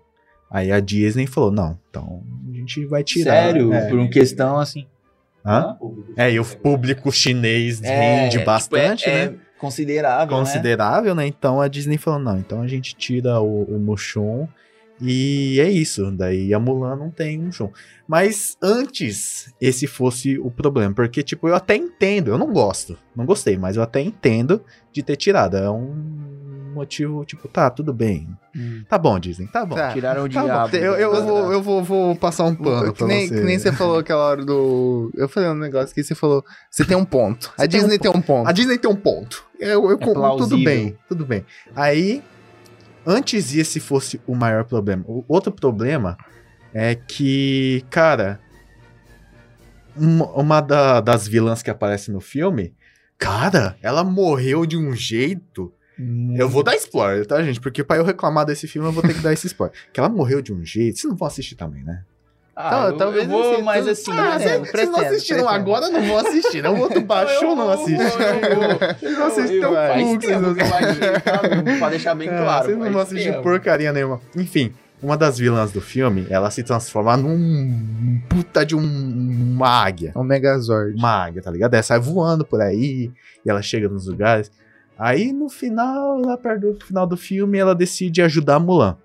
Aí a Disney falou: não, então a gente vai tirar. Sério? É. Por uma questão assim. Hã? É, e o público chinês É, rende tipo, bastante, é- né? é considerável, né? Considerável, né? Então a Disney falou: não, então a gente tira o, o Mushum e é isso. Daí a Mulan não tem Mushum. Mas antes esse fosse o problema, porque, tipo, eu até entendo, eu não gosto, não gostei, mas eu até entendo de ter tirado. É um motivo, tipo, tá, tudo bem. Hum. Tá bom, Disney, tá bom. Tá. Tiraram o Tá bom. diabo. Eu, eu, vou, eu vou, vou passar um pano que, nem, você. que nem você falou aquela hora do. Eu falei um negócio que você falou. Você tem um ponto. A Você tem Disney um tem um ponto. A Disney tem um ponto. Eu, eu, É tudo bem, tudo bem. Aí, antes esse fosse o maior problema. O outro problema é que, cara, uma, da- das vilãs que aparece no filme, cara, ela morreu de um jeito. Eu vou dar spoiler, tá, gente? Porque pra eu reclamar desse filme, eu vou ter que dar esse spoiler. Que ela morreu de um jeito. Vocês não vão assistir também, né? Ah, Tá, eu, talvez eu vou, assim, mas tu- assim, Ah, né? você- Vocês não pretendo, assistiram pretendo. agora, não vão assistir. Não, o outro baixou, não assiste. Eu, Vocês não assistem baixei, tá? Pra deixar bem É, claro. Vocês não vão assistir porcaria nenhuma. Enfim, uma das vilãs do filme, ela se transforma num puta de um, uma águia. É um Megazord. Uma águia, tá ligado? Ela sai voando por aí e ela chega nos lugares. Aí no final, lá perto do final do filme, ela decide ajudar a Mulan.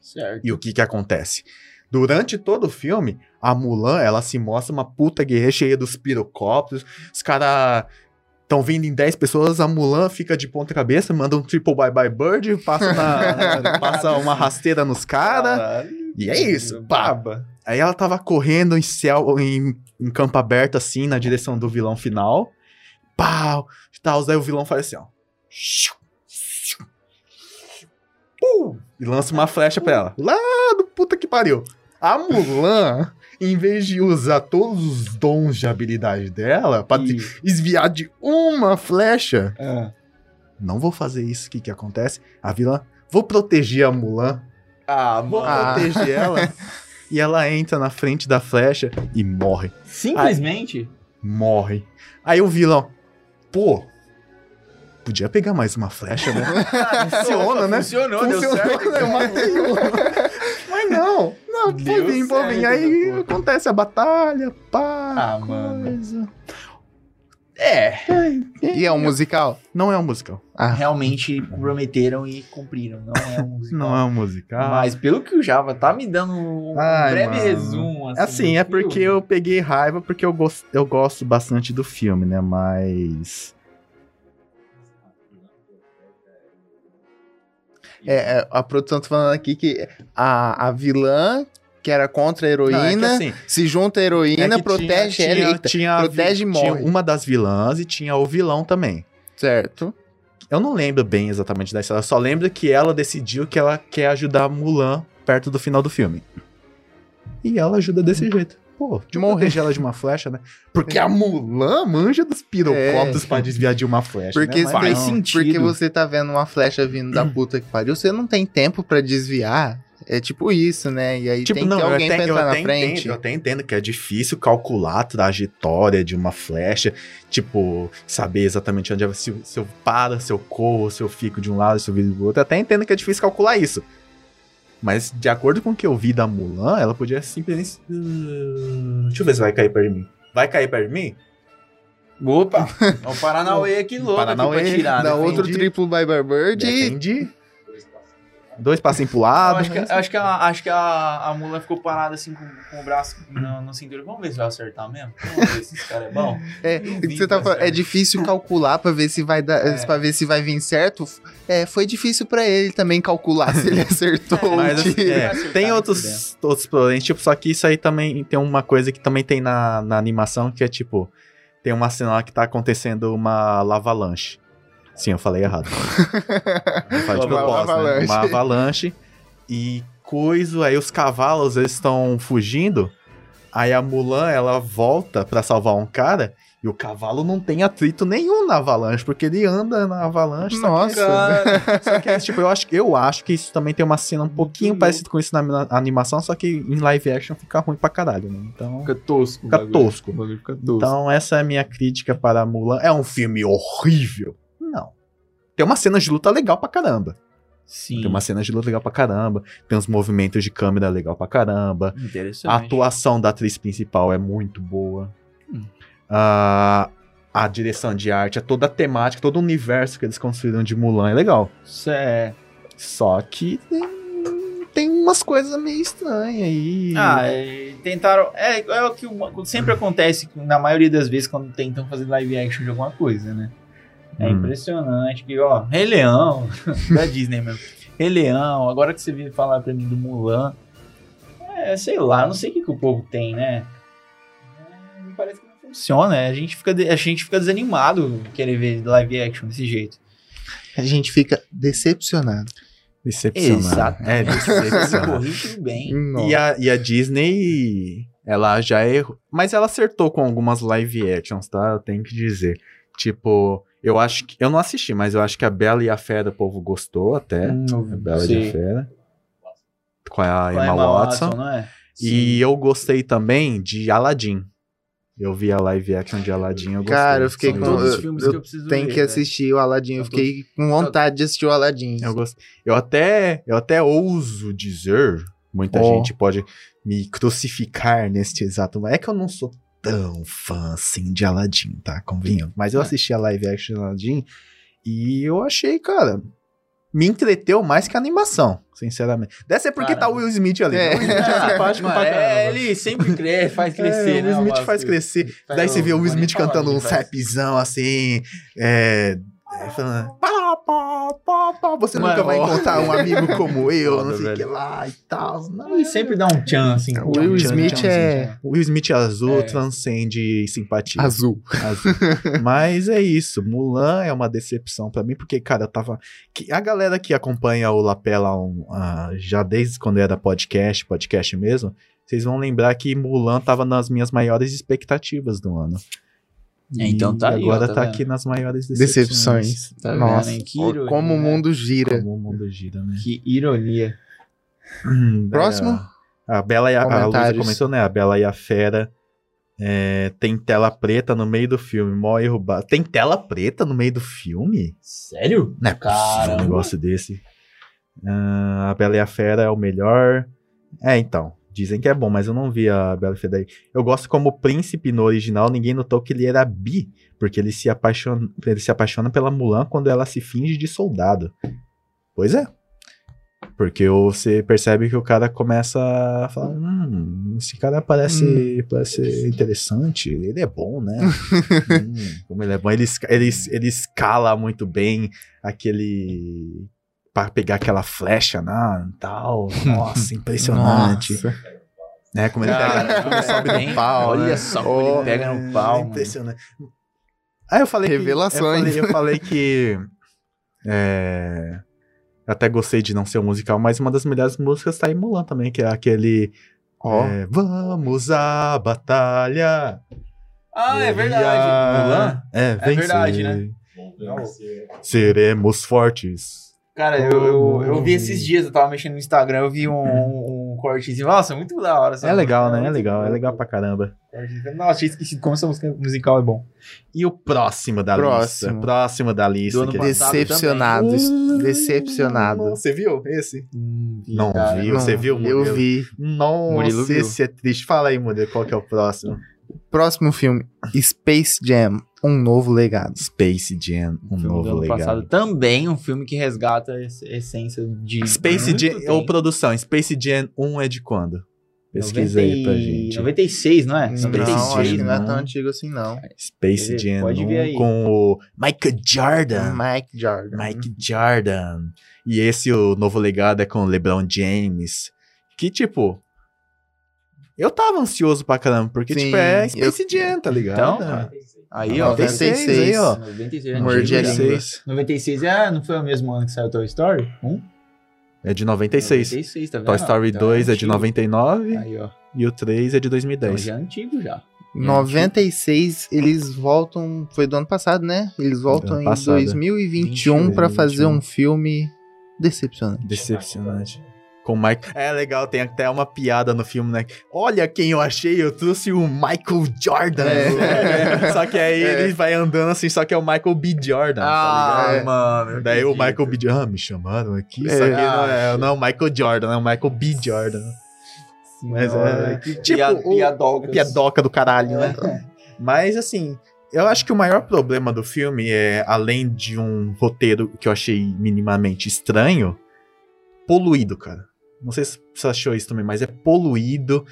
Certo. E o que que acontece? Durante todo o filme, a Mulan, ela se mostra uma puta guerreira cheia dos pirocópteros. Os caras estão vindo em 10 pessoas, a Mulan fica de ponta cabeça, manda um triple bye bye bird, passa, na- passa uma rasteira nos caras. E é isso. Baba. Aí ela tava correndo em céu, em, em campo aberto, assim, na direção do vilão final. Pau! Tal, daí o vilão faz assim, ó. Pum! E lança uma flecha pra ela. Lá do puta que pariu. A Mulan, em vez de usar todos os dons de habilidade dela pra E- desviar de uma flecha, Ah. não vou fazer isso. O que que acontece? A vilã, vou proteger a Mulan, Ah, vou. Ah. proteger ela. E ela entra na frente da flecha e morre. Simplesmente. Morre. Aí o vilão, pô, podia pegar mais uma flecha, né? Funciona, né? Funcionou, deu Funcionou, certo. né? Eu matei um. Pô, vem. certo, Aí acontece a batalha, pá, Ah, mano. coisa. É, E é um musical? Não é um musical. Ah, realmente prometeram e cumpriram. Não é um musical. Não é um musical. Mas pelo que o Java tá me dando um Ai, breve mano. resumo. Assim, Assim, é porque filme. eu peguei raiva porque eu, gos- eu gosto bastante do filme, né? Mas. É, é, a produção tá falando aqui que a, a vilã, que era contra a heroína, Não, é assim, se junta à heroína, é protege tinha, ela. tinha, tinha protege e tinha morre. uma das vilãs e tinha o vilão também. Certo. Eu não lembro bem exatamente da história, só lembro que ela decidiu que ela quer ajudar a Mulan perto do final do filme. E ela ajuda desse jeito. Pô, de Morrer. proteger ela de uma flecha, né? Porque a Mulan manja dos pirocópteros É. pra desviar de uma flecha. Porque, né? Faz sentido. porque você tá vendo uma flecha vindo da puta que pariu, você não tem tempo pra desviar. É tipo isso, né? E aí Tipo, tem que não, ter eu alguém até, entrar na frente. entendo, eu até entendo que é difícil calcular a trajetória de uma flecha, tipo, saber exatamente onde é, se, se eu paro, se eu corro, se eu fico de um lado, se eu viro do outro. Eu até entendo que é difícil calcular isso. Mas, de acordo com o que eu vi da Mulan, ela podia simplesmente. "Uh, Deixa eu ver se vai cair perto de mim. Vai cair perto de mim? Opa, é o Paranauê aqui louco Paranauê, aqui pra tirar. Dá né? outro defendi. triplo by Bird Defendi. Dois passinhos pro Eu lado. acho que, eu acho que, a, acho que a, a mula ficou parada assim com, com o braço na, na cintura. Vamos ver se vai acertar mesmo? Vamos ver se esse cara é bom. É, Duvido você tá falando, é difícil calcular pra ver se vai dar, É. para ver se vai vir certo. É, foi difícil pra ele também calcular se ele acertou É, Mas, assim, tiro. é, acertar tem nem outros, outros problemas, tipo, só que isso aí também tem uma coisa que também tem na, na animação, que é tipo, tem uma cena lá que tá acontecendo uma lavalanche. Sim, eu falei errado. Eu falei de Uma propósito, né? avalanche. Uma avalanche. E coisa, aí os cavalos, eles estão fugindo, aí a Mulan, ela volta pra salvar um cara, e o cavalo não tem atrito nenhum na avalanche, porque ele anda na avalanche. só que- Nossa. Cara, só que, tipo, eu acho, eu acho que isso também tem uma cena um pouquinho louco. parecida com isso na, na animação, só que em live action fica ruim pra caralho, né? Então, fica tosco. Fica bagulho. tosco. Bagulho fica tosco. então essa é a minha crítica para Mulan. É um filme horrível? Tem uma cena de luta legal pra caramba. Sim. Tem uma cena de luta legal pra caramba. Tem uns movimentos de câmera legal pra caramba. Interessante. A atuação da atriz principal é muito boa. Hum. Ah, a direção de arte, toda a temática, todo o universo que eles construíram de Mulan é legal. Isso é... Só que tem, tem umas coisas meio estranhas aí. Ah, é, tentaram... É, é o que sempre acontece na maioria das vezes quando tentam fazer live action de alguma coisa, né? É Hum. impressionante que, ó, Rei Leão, da Disney mesmo. Rei Leão, agora que você veio falar pra mim do Mulan, é, sei lá, não sei o que, que o povo tem, né? É, me parece que não funciona, a gente fica, de- a gente fica desanimado querer ver live action desse jeito. A gente fica decepcionado. Decepcionante. Exato. É, decepcionante. Corri tudo bem. e, a, e a Disney, ela já errou. Mas ela acertou com algumas live actions, tá? Eu tenho que dizer. Tipo, eu acho que. Eu não assisti, mas eu acho que a Bela e a Fera o povo gostou até. Hum, A Bela e sei. a Fera. Com a Com a Emma, Watson. não é? E eu gostei também de Aladdin. Eu vi a live action de Aladdin, eu gostei. Cara, eu fiquei São com- todos todos os os filmes eu que eu preciso Tem ver, que né? assistir o Aladdin. Eu Eu tô- fiquei com vontade de assistir o Aladdin. Eu gostei. Eu até, eu até ouso dizer, muita Ó. gente pode me crucificar neste exato momento. É que eu não sou tão fã assim de Aladdin, tá? Convenhamos. Mas eu É. assisti a live action de Aladdin e eu achei, cara, me entreteu mais que a animação, sinceramente. Deve ser porque Cara, tá o Will Smith ali. é. né? O Will Smith é simpático Mano, pra é, caramba. ele sempre cresce, faz crescer, É, né? o Will Smith uma faz crescer. Faz- Daí você vê o Will Smith cantando um faz. sapzão assim, é, É, falando, pá, pá, pá, pá, você Mano, nunca vai encontrar um amigo como eu, não sei o que lá e tal. Não, Ele sempre dá um tchan, assim. O Will tchan, Smith tchan, é- Will Smith azul É. transcende simpatia. Azul. Azul. Mas é isso. Mulan é uma decepção pra mim, porque, cara, eu tava. A galera que acompanha o Lapela um, ah, já desde quando era podcast, podcast mesmo, vocês vão lembrar que Mulan tava nas minhas maiores expectativas do ano. É, então tá e aí, ó, agora tá tá, vendo? aqui nas maiores decepções. Decepções. Tá vendo, Nossa, ó, ironia, como o mundo gira. Como o mundo gira, né? Que ironia. Hum, Próximo? é, a Bela e a, a Luísa comentou, né? A Bela e a Fera. é, tem tela preta no meio do filme. Mó erro Tem tela preta no meio do filme? Sério? Não é possível um negócio desse. Ah, a Bela e a Fera é o melhor. É, então. Dizem que é bom, mas eu não vi a Bela aí. Eu gosto como príncipe no original, ninguém notou que ele era bi. Porque ele se apaixona, ele se apaixona pela Mulan quando ela se finge de soldado. Pois é. Porque você percebe que o cara começa a falar: Hum, esse cara parece, parece interessante, ele é bom, né? Hum, como ele é bom. Ele, ele, ele escala muito bem aquele. Pra pegar aquela flecha na tal. Nossa, impressionante. Nossa. Né? Como ele pega, como ele sobe no pau. Olha né? só como ele pega no pau, É mano. impressionante. Aí eu falei. que- Revelações. eu, falei, eu falei que. É, até gostei de não ser um musical, mas uma das melhores músicas tá em Mulan também, que é aquele. Ó, é, Vamos à batalha. Ah, é guerrear." verdade. Mulan? É, É verdade, né? Seremos fortes. Cara, eu, eu, eu vi esses dias, eu tava mexendo no Instagram, eu vi um, um cortezinho. Nossa, muito da hora. essa É legal, música, né? É legal, é legal pra caramba. Nossa, tinha esquecido como essa música musical é bom. E o próximo da Próximo. lista? Próximo da lista. Do passado decepcionado. Decepcionado. Você viu esse? Hum, Não cara. viu? Você viu, Eu Murilo? vi. Nossa, Murilo viu. esse é triste. Fala aí, Murilo, qual que é o próximo? Próximo filme: Space Jam Um Novo Legado. Space Jam, um Filme do novo ano legado. passado também um filme que resgata a ess- essência de. Space Jam, tempo. ou produção, Space Jam 1 é de quando? Pesquisa aí pra 90 gente. 96, não é? Space Não, Jam, acho que não é não. tão antigo assim, não. Space Pode ver, Jam pode ver 1 aí. com o Michael Jordan. Mike Jordan. Mike Jordan. E esse, o novo legado, é com o LeBron James. Que, tipo... Eu tava ansioso pra caramba, porque, Sim, tipo, é eu- Space Jam, tá ligado? Então, cara, aí, ó. 96, aí, ó. 96 é Mordi a antigo, já. língua. 96. 96 é, não foi o mesmo ano que saiu Toy Story? Um? É de 96. 96, tá vendo? Toy Story Então 2 é de antigo. 99 Aí, ó. e o 3 é de Então 2010. já é antigo já. 96, eles voltam. Foi do ano passado, né? Eles voltam em passado. 2021 pra fazer 21. um filme decepcionante. Decepcionante. Com o Mike. É legal, tem até uma piada no filme, né? Olha quem eu achei, eu trouxe o Michael Jordan. É. só que aí É. ele vai andando assim, só que é o Michael B. Jordan, tá ligado? é. mano. Daí o Michael B. Jordan, ah, me chamaram aqui, É. só que não é, não é o Michael Jordan, é o Michael B. Jordan. Mas é- Que tipo, piad- o- piadocas. Piadoca do caralho, né? Mas assim, eu acho que o maior problema do filme é, além de um roteiro que eu achei minimamente estranho, poluído, cara. Não sei se você achou isso também, mas é poluído.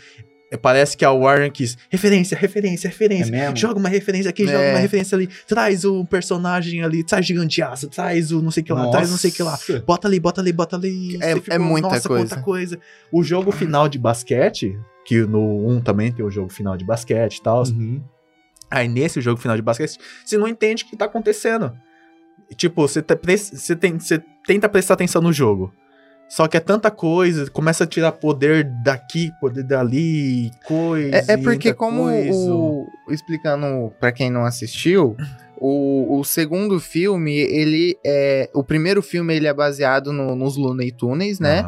É, Parece que a Warner quis referência, referência, É referência. mesmo? Joga uma referência aqui, joga É. uma referência ali. Traz o personagem ali, traz giganteaço, traz o não sei o que lá, traz não sei o que lá. Nossa. Bota ali, bota ali, bota ali. É- Você é muita Nossa, coisa." quanta coisa. O jogo final de basquete, que no 1 também tem o jogo final de basquete e tal. Uhum. Aí nesse jogo final de basquete, você não entende o que tá acontecendo. Tipo, você, tá pre- você, tem, você tenta prestar atenção no jogo. Só que é tanta coisa, começa a tirar poder daqui, poder dali, coisa. É, é porque, como coisa. o. Explicando pra quem não assistiu, o, o segundo filme, ele é. O primeiro filme ele é baseado no- nos Looney Tunes, né?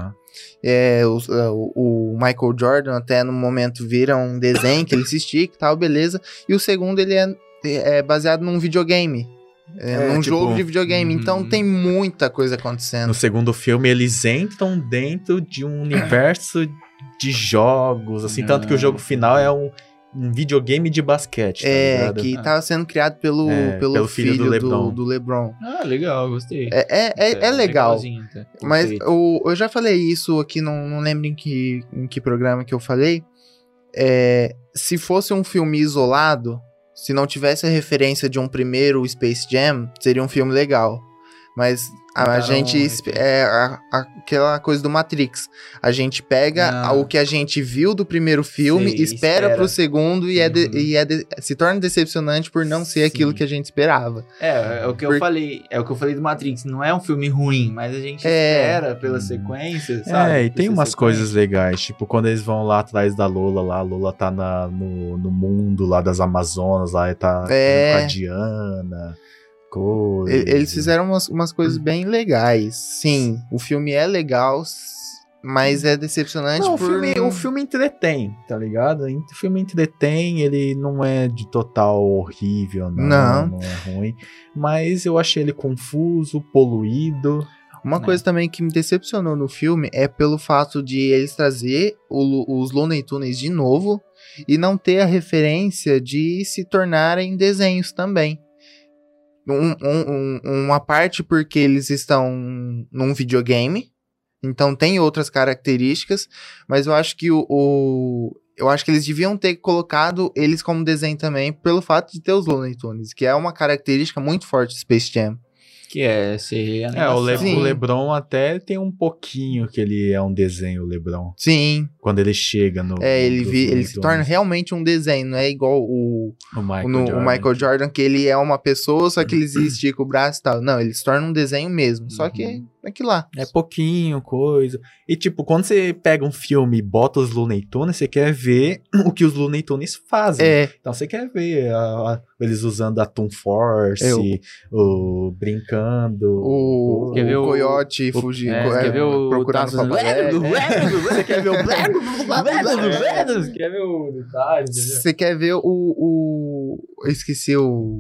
É, os- é, o, o Michael Jordan até no momento vira um desenho que ele se estica e tal, beleza. E o segundo ele é, é baseado num videogame. É, É, num tipo, jogo de videogame. uhum. Então tem muita coisa No acontecendo. segundo filme, eles entram dentro de um universo de jogos, assim, tanto que o jogo final é um, um videogame de basquete, tá É, ligado? que tava sendo criado pelo, É, pelo, pelo filho filho, do do, LeBron. do LeBron. Ah, legal, gostei. É, é, é, é legal. tá? Mas o, eu já falei isso aqui, não, não lembro em que, em que programa que eu falei. É, se fosse um filme isolado, se não tivesse a referência de um primeiro Space Jam, seria um filme legal. Mas a, a gente. um É a- a- aquela coisa do Matrix. A gente pega Não. a- o que a gente viu do primeiro filme, Sim, espera, espera. pro segundo e, é de- Uhum. e é de- se torna decepcionante por não ser aquilo Sim. que a gente esperava. É, é o que eu Por- falei. É o que eu falei do Matrix. Não é um filme ruim, mas a gente É. espera pela sequência, sabe? É, e tem umas sequência. coisas legais, tipo, quando eles vão lá atrás da Lola, lá, a Lola tá na, no, no mundo lá das Amazonas, lá e tá É. com a Diana, coisa. Eles fizeram umas, umas coisas bem legais. Sim, o filme é legal, mas é decepcionante Não, o por... filme, o filme entretém, tá ligado? O filme entretém, ele não é de total horrível, não, Não. não, é ruim. Mas eu achei ele confuso, poluído. Uma né? coisa também que me decepcionou no filme é pelo fato de eles trazer o os Looney Tunes de novo e não ter a referência de se tornarem desenhos também. Um- um- um- uma parte porque eles estão num videogame, então tem outras características, mas eu acho que o, o- eu acho que eles deviam ter colocado eles como desenho também pelo fato de ter os Looney Tunes, que é uma característica muito forte do Space Jam. Que é ser É, o, Le- Sim. o Lebron até tem um pouquinho que ele é um desenho, o Lebron. Sim, Quando ele chega no. É, ele, vi- ele se torna realmente um desenho, não é igual o, o Michael, no- o Jordan. Michael Jordan, que ele é uma pessoa, só que ele estica o braço e tal. Não, ele se torna um desenho mesmo, só que É aquilo lá. É pouquinho, coisa. E tipo, quando você pega um filme e bota os Looney Tunes, você quer ver o que os Looney Tunes fazem. É, Então você quer ver a- a- eles usando a Toon Force, É, o brincando. o, Quer ver o o- Coyote o- fugir, É, co- quer é, ver o procurando Papai Você quer ver o Você quer ver o? Você quer ver o, o. Eu esqueci o.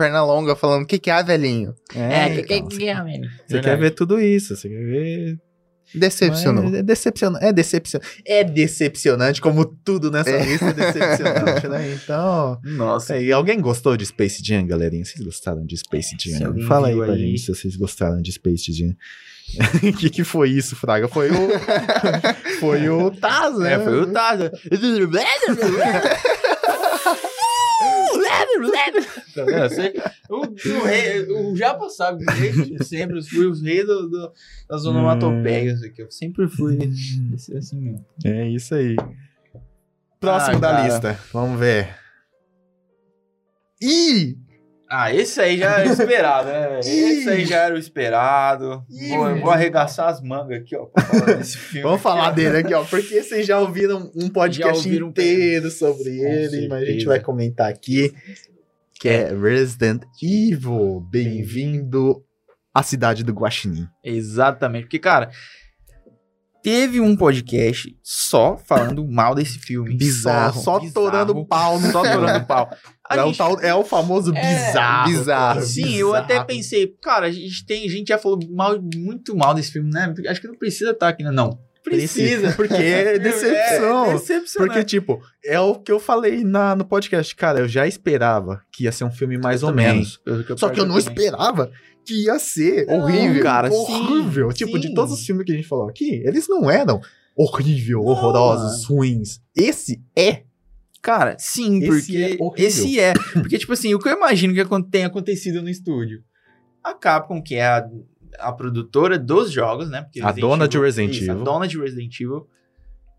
Pernalonga falando: o que, que é, velhinho? É, então, que é, velho? Você quer ver tudo isso, você quer ver. Decepcionou. Mas É decepcionante. É, decepcion... é decepcionante, como tudo nessa É. lista é decepcionante, né? Então. Nossa. E alguém gostou de Space Jam, galerinha? Vocês gostaram de Space Jam? Fala aí pra aí. gente se vocês gostaram de Space Jam. O que, que foi isso, Fraga? Foi o. foi o Taz, né? É, foi o Taza. Tá? Você- o, o rei, o Japa sabe, desde sempre eu fui o rei do, do- das onomatopeias aqui. Eu sempre fui assim mesmo. É isso aí. Próximo Ah, da cara. lista. Vamos ver. Ih! Ah, esse aí já era o esperado, né? velho? Esse aí já era o esperado. Ih, Vou, vou arregaçar as mangas aqui, ó, falar desse filme. Vamos falar aqui, dele aqui, ó. Porque vocês já ouviram um podcast ouviram um inteiro sobre Com ele, mas a gente certeza. vai comentar aqui. Que é Resident Evil. Bem-vindo à cidade do Guaxinim. Exatamente, porque, cara, teve um podcast só falando mal desse filme. Bizarro. Só, só Bizarro. torando pau no Só torando pau. É, o gente- tal- é o famoso É, bizarro. bizarro. Sim, eu até bizarro. pensei, cara, a gente tem, a gente já falou mal, muito mal desse filme, né? Acho que não precisa estar aqui, né? Não. Precisa. Porque é decepção. É decepcionante. Porque, tipo, é o que eu falei na, no podcast. Cara, eu já esperava que ia ser um filme mais ou menos. Só que eu não esperava que ia ser Não, horrível. cara, horrível. sim, tipo, de sim. todos os filmes que a gente falou aqui, eles não eram horrível, horrorosos, ruins. Esse é. Cara, sim, Esse porque é esse é. Porque, tipo assim, o que eu imagino que tenha acontecido no estúdio. A Capcom, que é a, a produtora dos jogos, né? Porque A Resident dona de Resident isso, Evil. A dona de Resident Evil.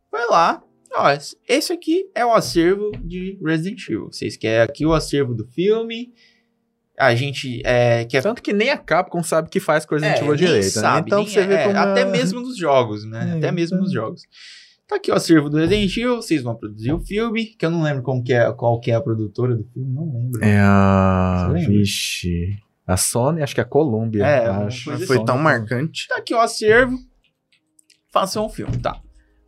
Foi lá. Ó, esse aqui é o acervo de Resident Evil. Vocês querem aqui o acervo do filme. A gente é, quer Tanto que nem a Capcom sabe que faz É, Resident Evil nem direito. né? sabe, Então nem- você vê é, como. Até é- mesmo nos jogos, né? É, até mesmo então- nos jogos. Tá aqui o acervo do Resident Evil, vocês vão produzir o filme, que eu não lembro como que é, qual que é a produtora do filme, não lembro. É a. Vixe. A Sony, acho que é a Columbia. É, acho. A Foi Sony. tão marcante. Tá aqui o acervo, façam um filme, tá.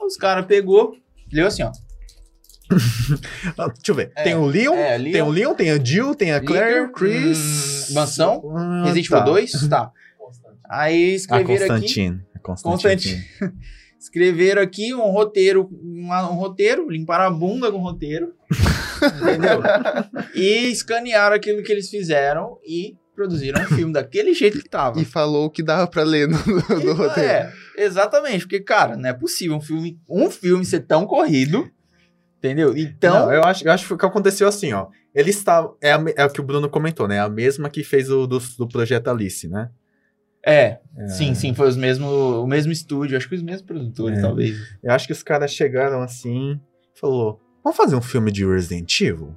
Os caras pegou, leu assim, ó. Ah, Deixa eu ver. É, tem o Leon, é, Leon. tem o Leon, tem a Jill, tem a Claire, Licker, Chris. hum, Mansão, Ah, Resident tá. Evil 2, tá. Aí A escreveram aqui, Constantine. A Constantine. escreveram aqui um roteiro, uma- um roteiro, limparam a bunda com o roteiro, entendeu? e escanearam aquilo que eles fizeram e produziram um filme daquele jeito que tava. E falou o que dava pra ler no, no E- roteiro. É, exatamente, porque, cara, não é possível um filme, um filme ser tão corrido, Entendeu? Então. Não, eu acho, eu acho que o que aconteceu assim, ó. Ele está. É, a é o que o Bruno comentou, né? A mesma que fez o do, do projeto Alice, né? É, É. sim, sim, foi os mesmo, o mesmo estúdio, acho que os mesmos produtores, É. talvez. Eu acho que os caras chegaram assim falou: vamos fazer um filme de Resident Evil?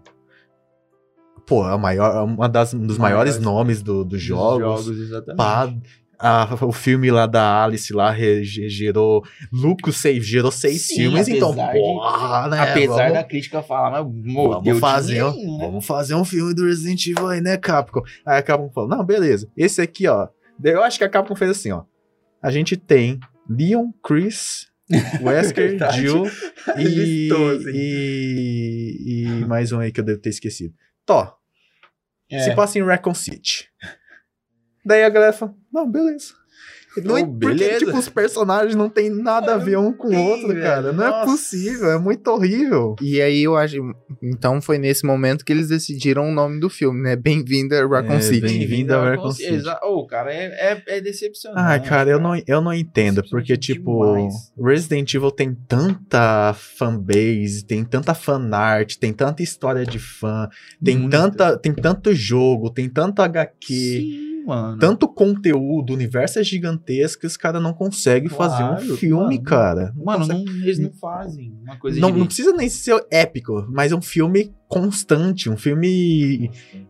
Pô, é a maior, uma das, um dos maiores Maiores. nomes do, dos Dos jogos. exatamente. Pá, a- o filme lá da Alice lá re- ge- gerou lucro, seis, gerou seis Sim, filmes, então, apesar de- porra, né? Apesar vamos, da crítica falar, mas mo, vamos fazer, um, dinheirinho, né? vamos fazer um filme do Resident Evil aí, né, Capcom? Aí a Capcom falou, não, beleza, esse aqui, ó, eu acho que a Capcom fez assim, ó, a gente tem Leon, Chris, Wesker. Jill e, e, e mais um aí que eu devo ter esquecido. Tó, É. se passa em Raccoon City. Daí a galera fala, não, beleza. Não, Oh, é- porque, tipo, os personagens não tem nada a ver um com o outro, velho. cara. Não é Nossa. possível, é muito horrível. E aí eu acho. Então foi nesse momento que eles decidiram o nome do filme, né? Bem-vindo a Raccoon É, City. bem-vindo a Raccoon City. Ô, cara, é, é, é decepcionante. Ai, cara, eu não, eu não entendo, porque, tipo, demais. Resident Evil tem tanta fanbase, tem tanta fanart, tem tanta história de fã, tem, Muita. tanta, tem tanto jogo, tem tanto HQ, Sim, mano. tanto conteúdo, o universo é gigantesco que os caras não conseguem fazer um Claro, filme, mano. cara. Não Mano, consegue- não- eles não fazem uma coisa não, não precisa nem ser épico, mas é um filme constante, um filme.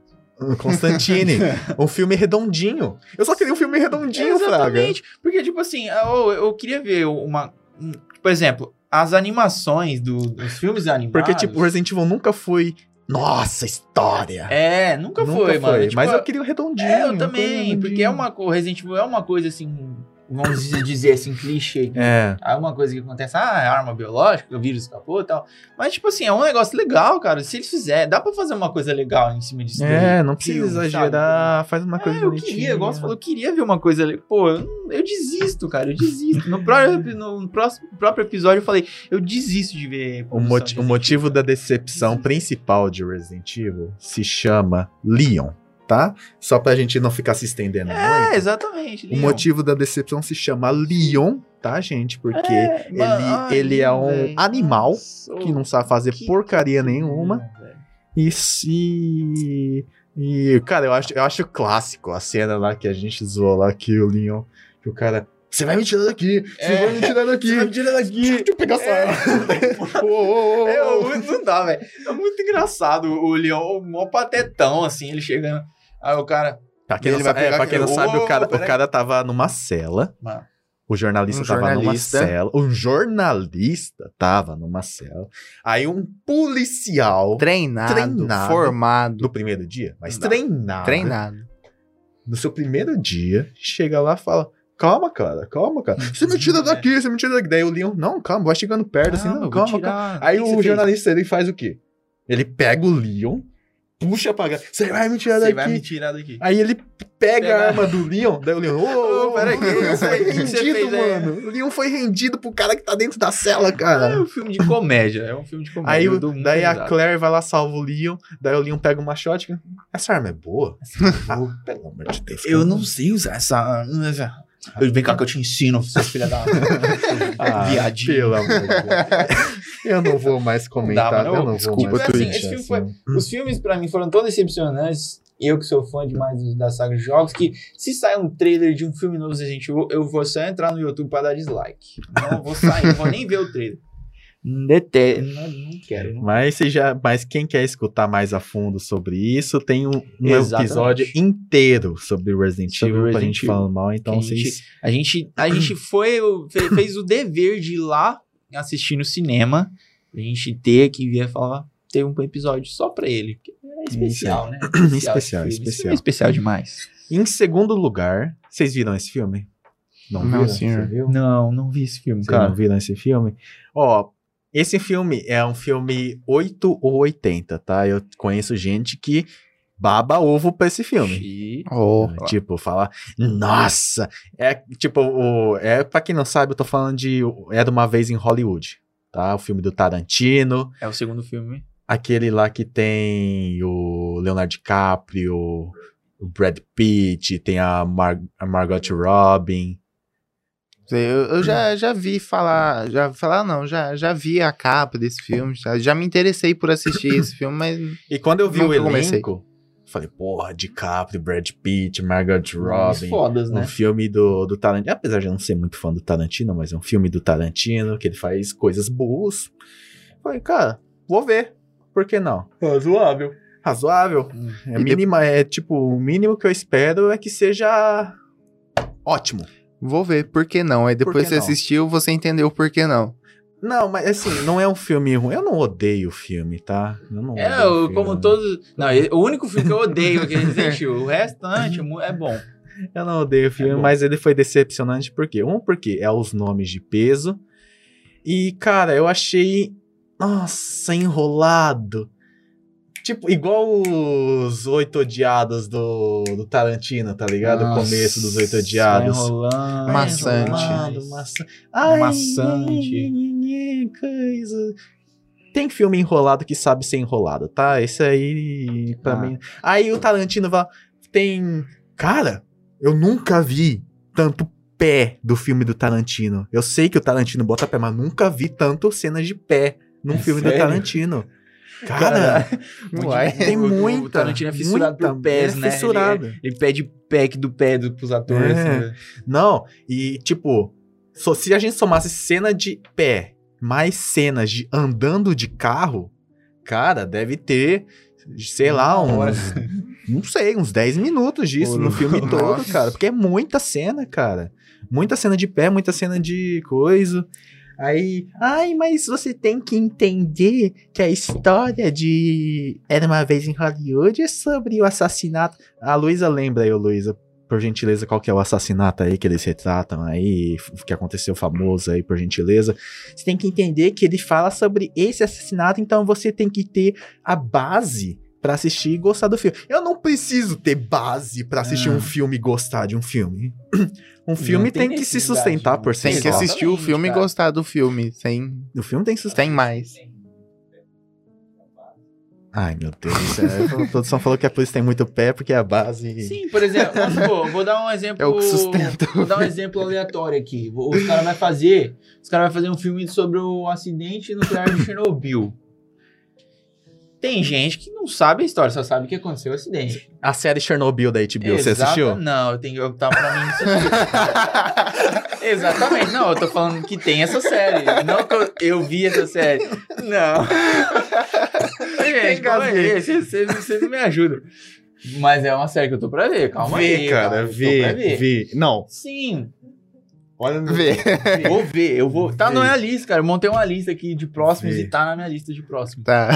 Constantine, um filme redondinho. Eu só queria um filme redondinho, Fraga. Exatamente. Porque, tipo assim, eu, eu queria ver uma. um- por exemplo, as animações do- dos filmes animados. Porque, tipo, Resident Evil nunca foi. Nossa, história! É, nunca, foi, mano. Tipo, mas eu queria o redondinho. É, eu também. Porque é uma coisa. Resident Evil é uma coisa assim. Vamos dizer assim, clichê. É. Aí uma coisa que acontece, ah, é arma biológica, o vírus escapou e tal. Mas, tipo assim, é um negócio legal, cara. Se eles fizerem, dá pra fazer uma coisa legal em cima disso. É, não precisa Filme, sabe? exagerar, faz uma coisa É, eu bonitinha. queria, igual você falou, eu queria ver uma coisa. le- Pô, eu, eu desisto, cara, eu desisto. No próprio, no próximo, próprio episódio eu falei, eu desisto de ver. O, moti- o motivo da decepção principal de Resident Evil se chama Leon, tá? Só pra gente não ficar se estendendo É, muito. exatamente. O Leon. motivo da decepção se chama Leon, tá, gente? Porque É, ele, mano, ele é um velho. animal Nossa, que não sabe fazer que porcaria pena, nenhuma. velho. E se. E, cara, eu acho, eu acho clássico a cena lá que a gente zoou lá que o Leon. Que o cara. Você vai me tirar daqui! Você É, vai me tirar daqui! Você vai me tirar daqui. Deixa eu pegar essa É. arma. É, não dá, velho. É muito engraçado o Leon, mó patetão, assim, ele chegando. Aí o cara. Pra quem não, sabe, é, pra quem não sabe, o cara, o peraí. cara tava numa cela. Mano, O jornalista Um tava jornalista. numa cela. Um jornalista tava numa cela. Aí um policial Treinado, Treinado. formado, do primeiro dia, mas Não. treinado. treinado. No seu primeiro dia, chega lá e fala: Calma, cara, calma, cara. Você me tira daqui, você me tira daqui. Daí o Leon, não, calma, vai chegando perto, assim, ah, não, calma, calma. Aí o você fez? jornalista, ele faz o quê? Ele pega o Leon, puxa pra. Você vai me tirar Você daqui. vai me tirar daqui. Aí ele pega Pega. a arma do Leon, daí o Leon, ô, Ô, peraí, o Leon foi o que você rendido, aí? mano. O Leon foi rendido pro cara que tá dentro da cela, É cara. um filme de comédia. É um filme de comédia. Aí o- daí a. Claire vai lá, salva o Leon, daí o Leon pega uma shotgun. Essa arma é boa? Ah, pelo amor de Deus. Eu não sei usar essa arma. Eu- Vem cá que eu te ensino, seu filho da. Ah, Viadinho. Pelo amor de Deus. Eu não vou mais comentar. Não dá, mano. eu não Desculpa, vou mais assim, filme foi- assim. Os filmes, pra mim, foram tão decepcionantes. Eu que sou fã demais da saga de jogos, que se sair um trailer de um filme novo Resident Evil, eu vou só entrar no YouTube pra dar dislike. Não vou sair, não vou nem ver o trailer. Dete... Não, não quero. Não. Mas, se já, mas quem quer escutar mais a fundo sobre isso, tem um, um episódio inteiro sobre Resident Sobre Evil pra gente falando mal, então a gente- vocês. A gente, a gente foi, fez o dever de ir lá assistir no cinema. A gente ter que vir falar, ter um episódio só pra ele. É especial, né? Especial, filme. Esse especial. filme é especial demais. Em segundo lugar, vocês viram esse filme? Não, viram? senhor. Você viu? Não, não vi esse filme, Vocês cara. não viram esse filme? Ó, esse filme é um filme 8 ou 80, tá? Eu conheço gente que baba ovo pra esse filme. E- Oh, Tipo, falar, nossa, é tipo, o, é para quem não sabe, eu tô falando de Era uma vez em Hollywood, tá? O filme do Tarantino, É o segundo filme. aquele lá que tem o Leonardo DiCaprio, o Brad Pitt, tem a, Mar a Margot Robin. Eu, eu já, já vi falar, já falar não, já, já vi a capa desse filme, já, já me interessei por assistir esse filme, mas E quando eu vi o comecei. elenco, falei, porra, DiCaprio, Brad Pitt, Margot Robbie. fodas, Um né? filme do, do Tarantino. Apesar de eu não ser muito fã do Tarantino, mas é um filme do Tarantino, que ele faz coisas boas. Falei, cara, vou ver. Por que não? Razoável. Razoável. Hum. É, mínima, é tipo, o mínimo que eu espero é que seja ótimo. Vou ver, por que não? Aí depois que você não? assistiu, você entendeu por que não. Não, mas assim, não é um filme ruim. Eu não odeio o filme, tá? Eu não É, odeio eu, como todos. Não, o único filme que eu odeio é que Resident Evil. O restante é é bom. Eu não odeio o filme, bom. mas ele foi decepcionante por quê? Um, porque é os nomes de peso. E, cara, eu achei. Nossa, enrolado. Tipo, igual os Oito Odiados do, do Tarantino, tá ligado? o começo dos Oito Odiados. Enrolando, Maçante. Enrolado, enrolando. maça... Ai, Maçante. Coisa. Tem filme enrolado que sabe ser enrolado, tá? Esse aí, pra Ah. mim. Aí o Tarantino vai. Tem. Cara, eu nunca vi tanto pé do filme do Tarantino. Eu sei que o Tarantino bota pé, mas nunca vi tanto cenas de pé num É filme sério? do Tarantino. Cara, Uai. tem o- o muita. Tarantino é fissurado muita, por pés, é né? Fissurado. Ele, ele pede pack do pé do, pros atores. É. né? Não, e tipo, só- se a gente somasse cena de pé mais cenas de andando de carro, cara, deve ter, sei lá, uns. Não sei, uns 10 minutos disso no filme nossa. todo, cara. Porque é muita cena, cara. Muita cena de pé, muita cena de coisa. Aí, ai, mas você tem que entender que a história de Era uma vez em Hollywood é sobre o assassinato. A Luísa lembra aí, Luísa, por gentileza, qual que é o assassinato aí que eles retratam aí, f- que aconteceu famoso aí, por gentileza. Você tem que entender que ele fala sobre esse assassinato, então você tem que ter a base pra assistir e gostar do filme. Eu não preciso ter base pra assistir Ah. um filme e gostar de um filme. Um filme tem tem, que se sustentar por si Tem que assistir o filme e cara. gostar do filme, sem, O filme tem que se sustentar. sem mais. Ai, meu Deus céu. A produção falou que a polícia tem muito pé porque é a base. Sim, por exemplo, supor, vou dar um exemplo. É o que sustenta. Vou dar um exemplo aleatório aqui. Os caras vão fazer. Os caras vão fazer um filme sobre o acidente nuclear de Chernobyl. Tem gente que não sabe a história, só sabe que aconteceu o acidente. A série Chernobyl da HBO, você Exata- assistiu? Não, eu tenho eu tá pra mim assistir. Exatamente, não, eu tô falando que tem essa série. Não que eu, eu vi essa série. Não. Gente, calma aí, vocês, me ajudam. Mas é uma série que eu tô pra ver, calma aí. calma, eu tô pra ver. vê. Não, Sim, olha no... Vê. vou ver, eu vou. Tá na minha lista, cara. Eu montei uma lista aqui de próximos Vê. e tá na minha lista de próximos. Tá.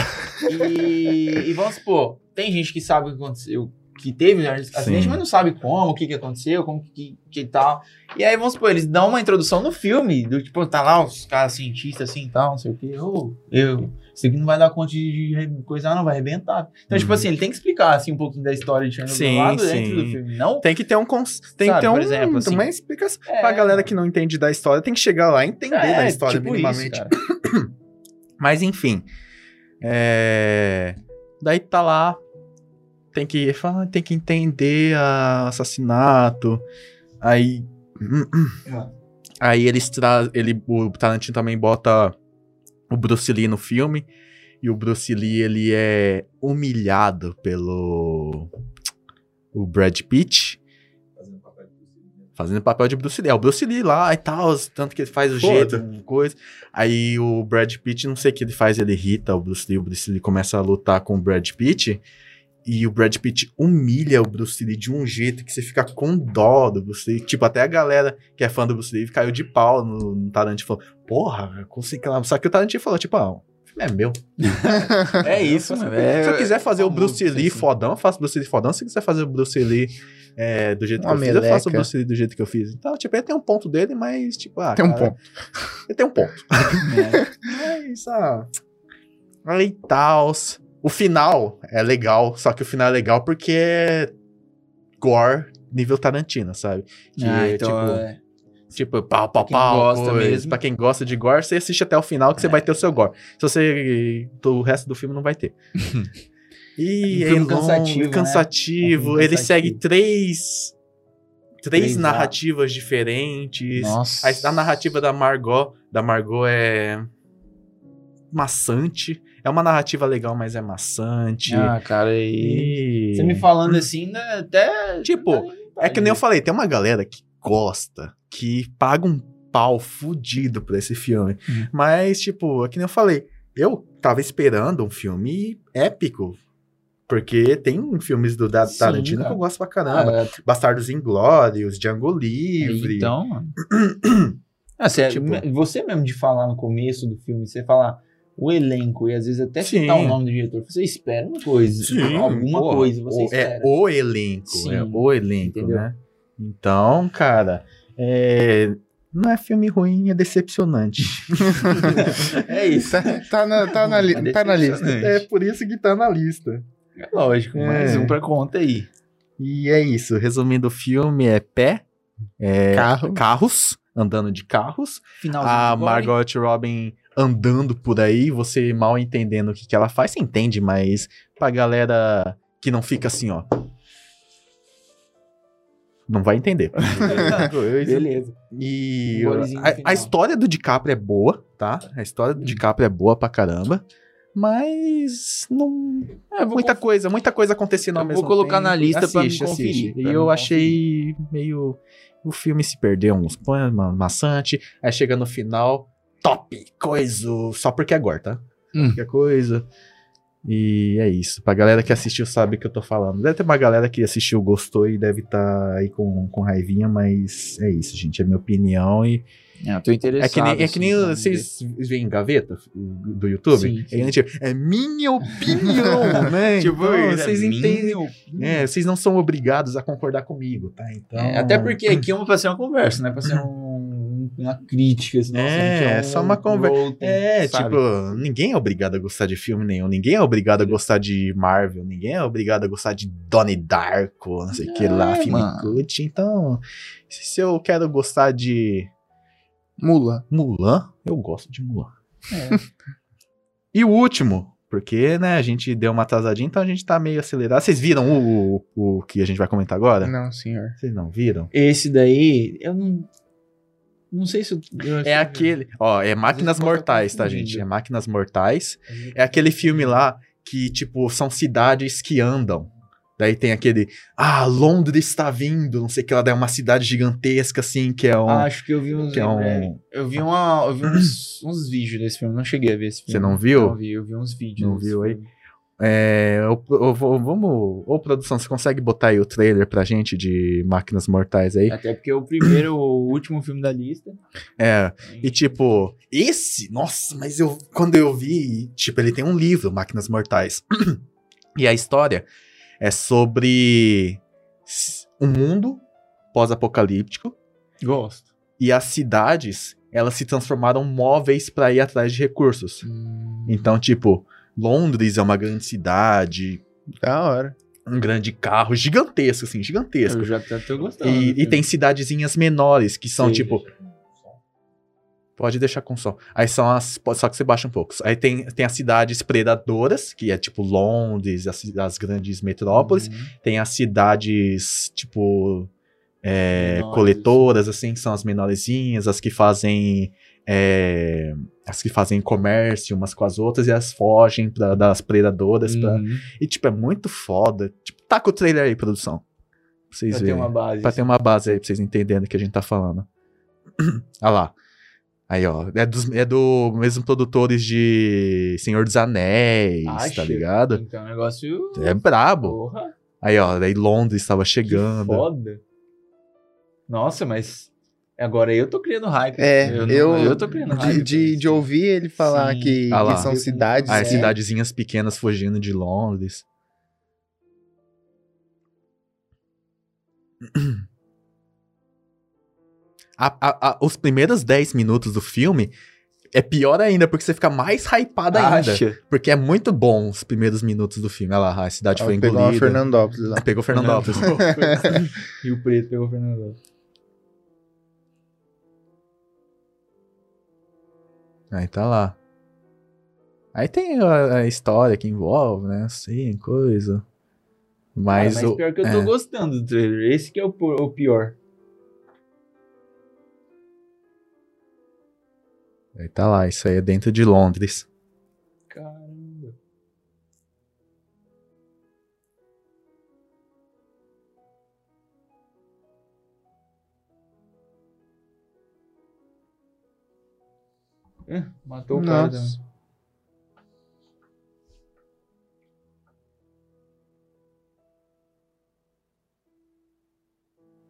E, e vamos supor, tem gente que sabe o que aconteceu, que teve acidente, Sim. mas não sabe como, o que, que aconteceu, como que, que tal. E aí, vamos supor, eles dão uma introdução no filme, do tipo, tá lá os caras cientistas assim e tal, não sei o quê. Ô, eu, isso aqui não vai dar conta de, de coisa, não, vai arrebentar. Então, tipo Uhum. assim, ele tem que explicar assim um pouquinho da história de Chernobyl Sim, lá dentro do filme. Não Tem que ter um cons... tem Sabe, que ter um, exemplo, assim. uma explicação. É. Pra galera que não entende da história, tem que chegar lá e entender da história tipo minimamente. Isso. Mas enfim. É... Daí tá lá. Tem que, fala, tem que entender a assassinato. Aí. Aí eles trazem. Ele, o Tarantino também bota o Bruce Lee no filme. E o Bruce Lee, ele é humilhado pelo. O Brad Pitt. Fazendo papel de Bruce Lee. É o Bruce Lee lá e tal, tanto que ele faz o Foda. jeito, coisa. Aí o Brad Pitt, não sei o que ele faz, ele irrita o Bruce Lee, o Bruce Lee começa a lutar com o Brad Pitt. E o Brad Pitt humilha o Bruce Lee de um jeito que você fica com dó do Bruce Lee. Tipo, até a galera que é fã do Bruce Lee caiu de pau no, no Tarantino. Falou, porra, eu consegui lá. Só que o Tarantino falou, tipo, ah, o filme é meu. É isso, mano. É, Se eu quiser fazer o famoso, Bruce Lee assim. fodão, eu faço o Bruce Lee fodão. Se eu quiser fazer o Bruce Lee é, do jeito que Uma eu fiz, eu faço o meleca. Bruce Lee do jeito que eu fiz. Então, tipo, ele tem um ponto dele, mas, tipo, ah, Tem um cara, ponto. Ele tem um ponto. É. Mas, ah. Aí tal. O final é legal, só que o final é legal porque é gore nível Tarantino, sabe? Que Ah, é, então, tipo, é. tipo, pau, pau, quem pau. gosta coisa. mesmo. Pra quem gosta de gore, você assiste até o final que você É. vai ter o seu gore. Se você. O resto do filme não vai ter. E Um é longo, cansativo, né? cansativo. Um filme Ele cansativo. segue três. três Três narrativas diferentes. Nossa. A, a narrativa da Margot, da Margot é maçante. É uma narrativa legal, mas é maçante. Ah, cara, e... Você me falando assim, né, até... Tipo, É que nem eu falei, tem uma galera que gosta, que paga um pau fudido pra esse filme. Uhum. Mas, tipo, é que nem eu falei, eu tava esperando um filme épico. Porque tem filmes do da- Tarantino que eu gosto pra caramba. Ah, Bastardos Inglórios, Django Livre. Então, mano. Ah, você, Tipo- você mesmo de falar no começo do filme, você falar o elenco e às vezes até Sim. citar o nome do diretor, você espera uma coisa. alguma porra, coisa você o- espera. É o elenco, Sim, é o elenco, entendeu? né? Então, cara, é, não é filme ruim, é decepcionante. É isso. Tá, tá na, tá na, li- É tá na lista. é por isso que tá na lista. É lógico, É. mais um pra conta aí. E é isso. Resumindo o filme, é pé, é Carro. carros, andando de carros. Finalzinho A. Margot Robin andando por aí, você mal entendendo o que, que ela faz. Você entende, mas pra galera que não fica assim, ó. Não vai entender. Beleza. E a, a história do DiCaprio é boa, tá? A história do DiCaprio é boa pra caramba. Mas não. É, muita conf- coisa, muita coisa acontecendo ao Eu mesmo vou colocar tempo. na lista pra me Assiste, conferir, assiste. pra E me eu conferir. achei meio. O filme se perdeu uns pontos, ma- maçante. Aí chega no final, top! Coisa! Só porque é agora, tá? Hum. Qualquer coisa. E é isso. Pra galera que assistiu sabe o que eu tô falando. Deve ter uma galera que assistiu, gostou e deve estar aí com, com raivinha, mas é isso, gente. É minha opinião e É, eu tô interessado. é que nem, é que nem assim, vocês veem gaveta do YouTube. Sim, sim. É, gente, é minha opinião, né? Tipo, Então, é vocês minha entendem. É, vocês não são obrigados a concordar comigo, tá? Então. É, até porque aqui é uma, pra ser uma conversa, não é pra ser um, uma crítica. Assim, É, é só uma conversa. É, sabe? tipo, ninguém é obrigado a gostar de filme nenhum, ninguém é obrigado a gostar de Marvel, ninguém é obrigado a gostar de Donnie Darko, não sei o que lá, É, filme cult. Então, se eu quero gostar de Mula. Mulan, eu gosto de Mulan. É. E o último, porque, né, a gente deu uma atrasadinha, então a gente tá meio acelerado. Vocês viram o, o, o que a gente vai comentar agora? Não, senhor. Vocês não viram? Esse daí, eu não. Não sei se É que- aquele. Ó, é Máquinas Mortais, tá, gente? É Máquinas Mortais. É aquele filme lá que, tipo, são cidades que andam. Daí tem aquele. Ah, Londres está vindo, não sei o que lá. Daí é uma cidade gigantesca, assim, que é um. Acho que eu vi uns. que é um- é, eu vi, uma, eu vi uns, uns vídeos desse filme. Não cheguei a ver esse filme. Você não viu? Não vi, eu vi uns vídeos. Não viu aí? É, eu vou- vamos. Ô, produção, você consegue botar aí o trailer pra gente de Máquinas Mortais aí? Até porque o primeiro, o último filme da lista. É. E tipo, esse, nossa, mas eu quando eu vi, tipo, ele tem um livro, Máquinas Mortais. e a história é sobre um mundo pós-apocalíptico Gosto. e as cidades, elas se transformaram móveis pra ir atrás de recursos. Então, tipo, Londres é uma grande cidade, Da hora. um grande carro gigantesco assim, gigantesco. Eu já até tô gostando. E, e tem cidadezinhas menores que são Sei. tipo Pode deixar com som. Aí são as. Só que você baixa um pouco. Aí tem, tem as cidades predadoras, que é tipo Londres, as, as grandes metrópoles. Uhum. Tem as cidades, tipo. é, coletoras, assim, que são as menorzinhas, as que fazem. É, as que fazem comércio umas com as outras e as fogem pra- das predadoras. pra- Uhum. E, tipo, é muito foda. Tipo, tá com o trailer aí, produção. Pra vocês Pra ter verem. uma base. Pra ter uma base aí, pra vocês entenderem o que a gente tá falando. Olha lá. Aí, ó. É, dos, é do mesmo produtores de Senhor dos Anéis, Acha? tá ligado? Então, negócio. É brabo. Porra, Aí, ó. Daí Londres estava que chegando. foda. Nossa, mas. Agora eu tô criando hype. É, eu, eu, não- eu tô criando hype. de, de, de ouvir ele falar Sim. que, Ah lá. que são cidades. Ah, as que- cidadezinhas pequenas fugindo de Londres. A- a- a- os primeiros 10 minutos do filme é pior ainda, porque você fica mais hypado ainda. Acha? Porque é muito bom os primeiros minutos do filme. Olha lá, a cidade Ó, foi pegou engolida. Fernandópolis lá. Pegou Fernandópolis. Rio Preto pegou o Aí tá lá. Aí tem a, a história que envolve, né? Assim, coisa. Mas, ah, mas o, pior que eu tô é. gostando do trailer. Esse que é o, o pior. Aí tá lá, isso aí é dentro de Londres. Eh, Matou o cara Nossa. também.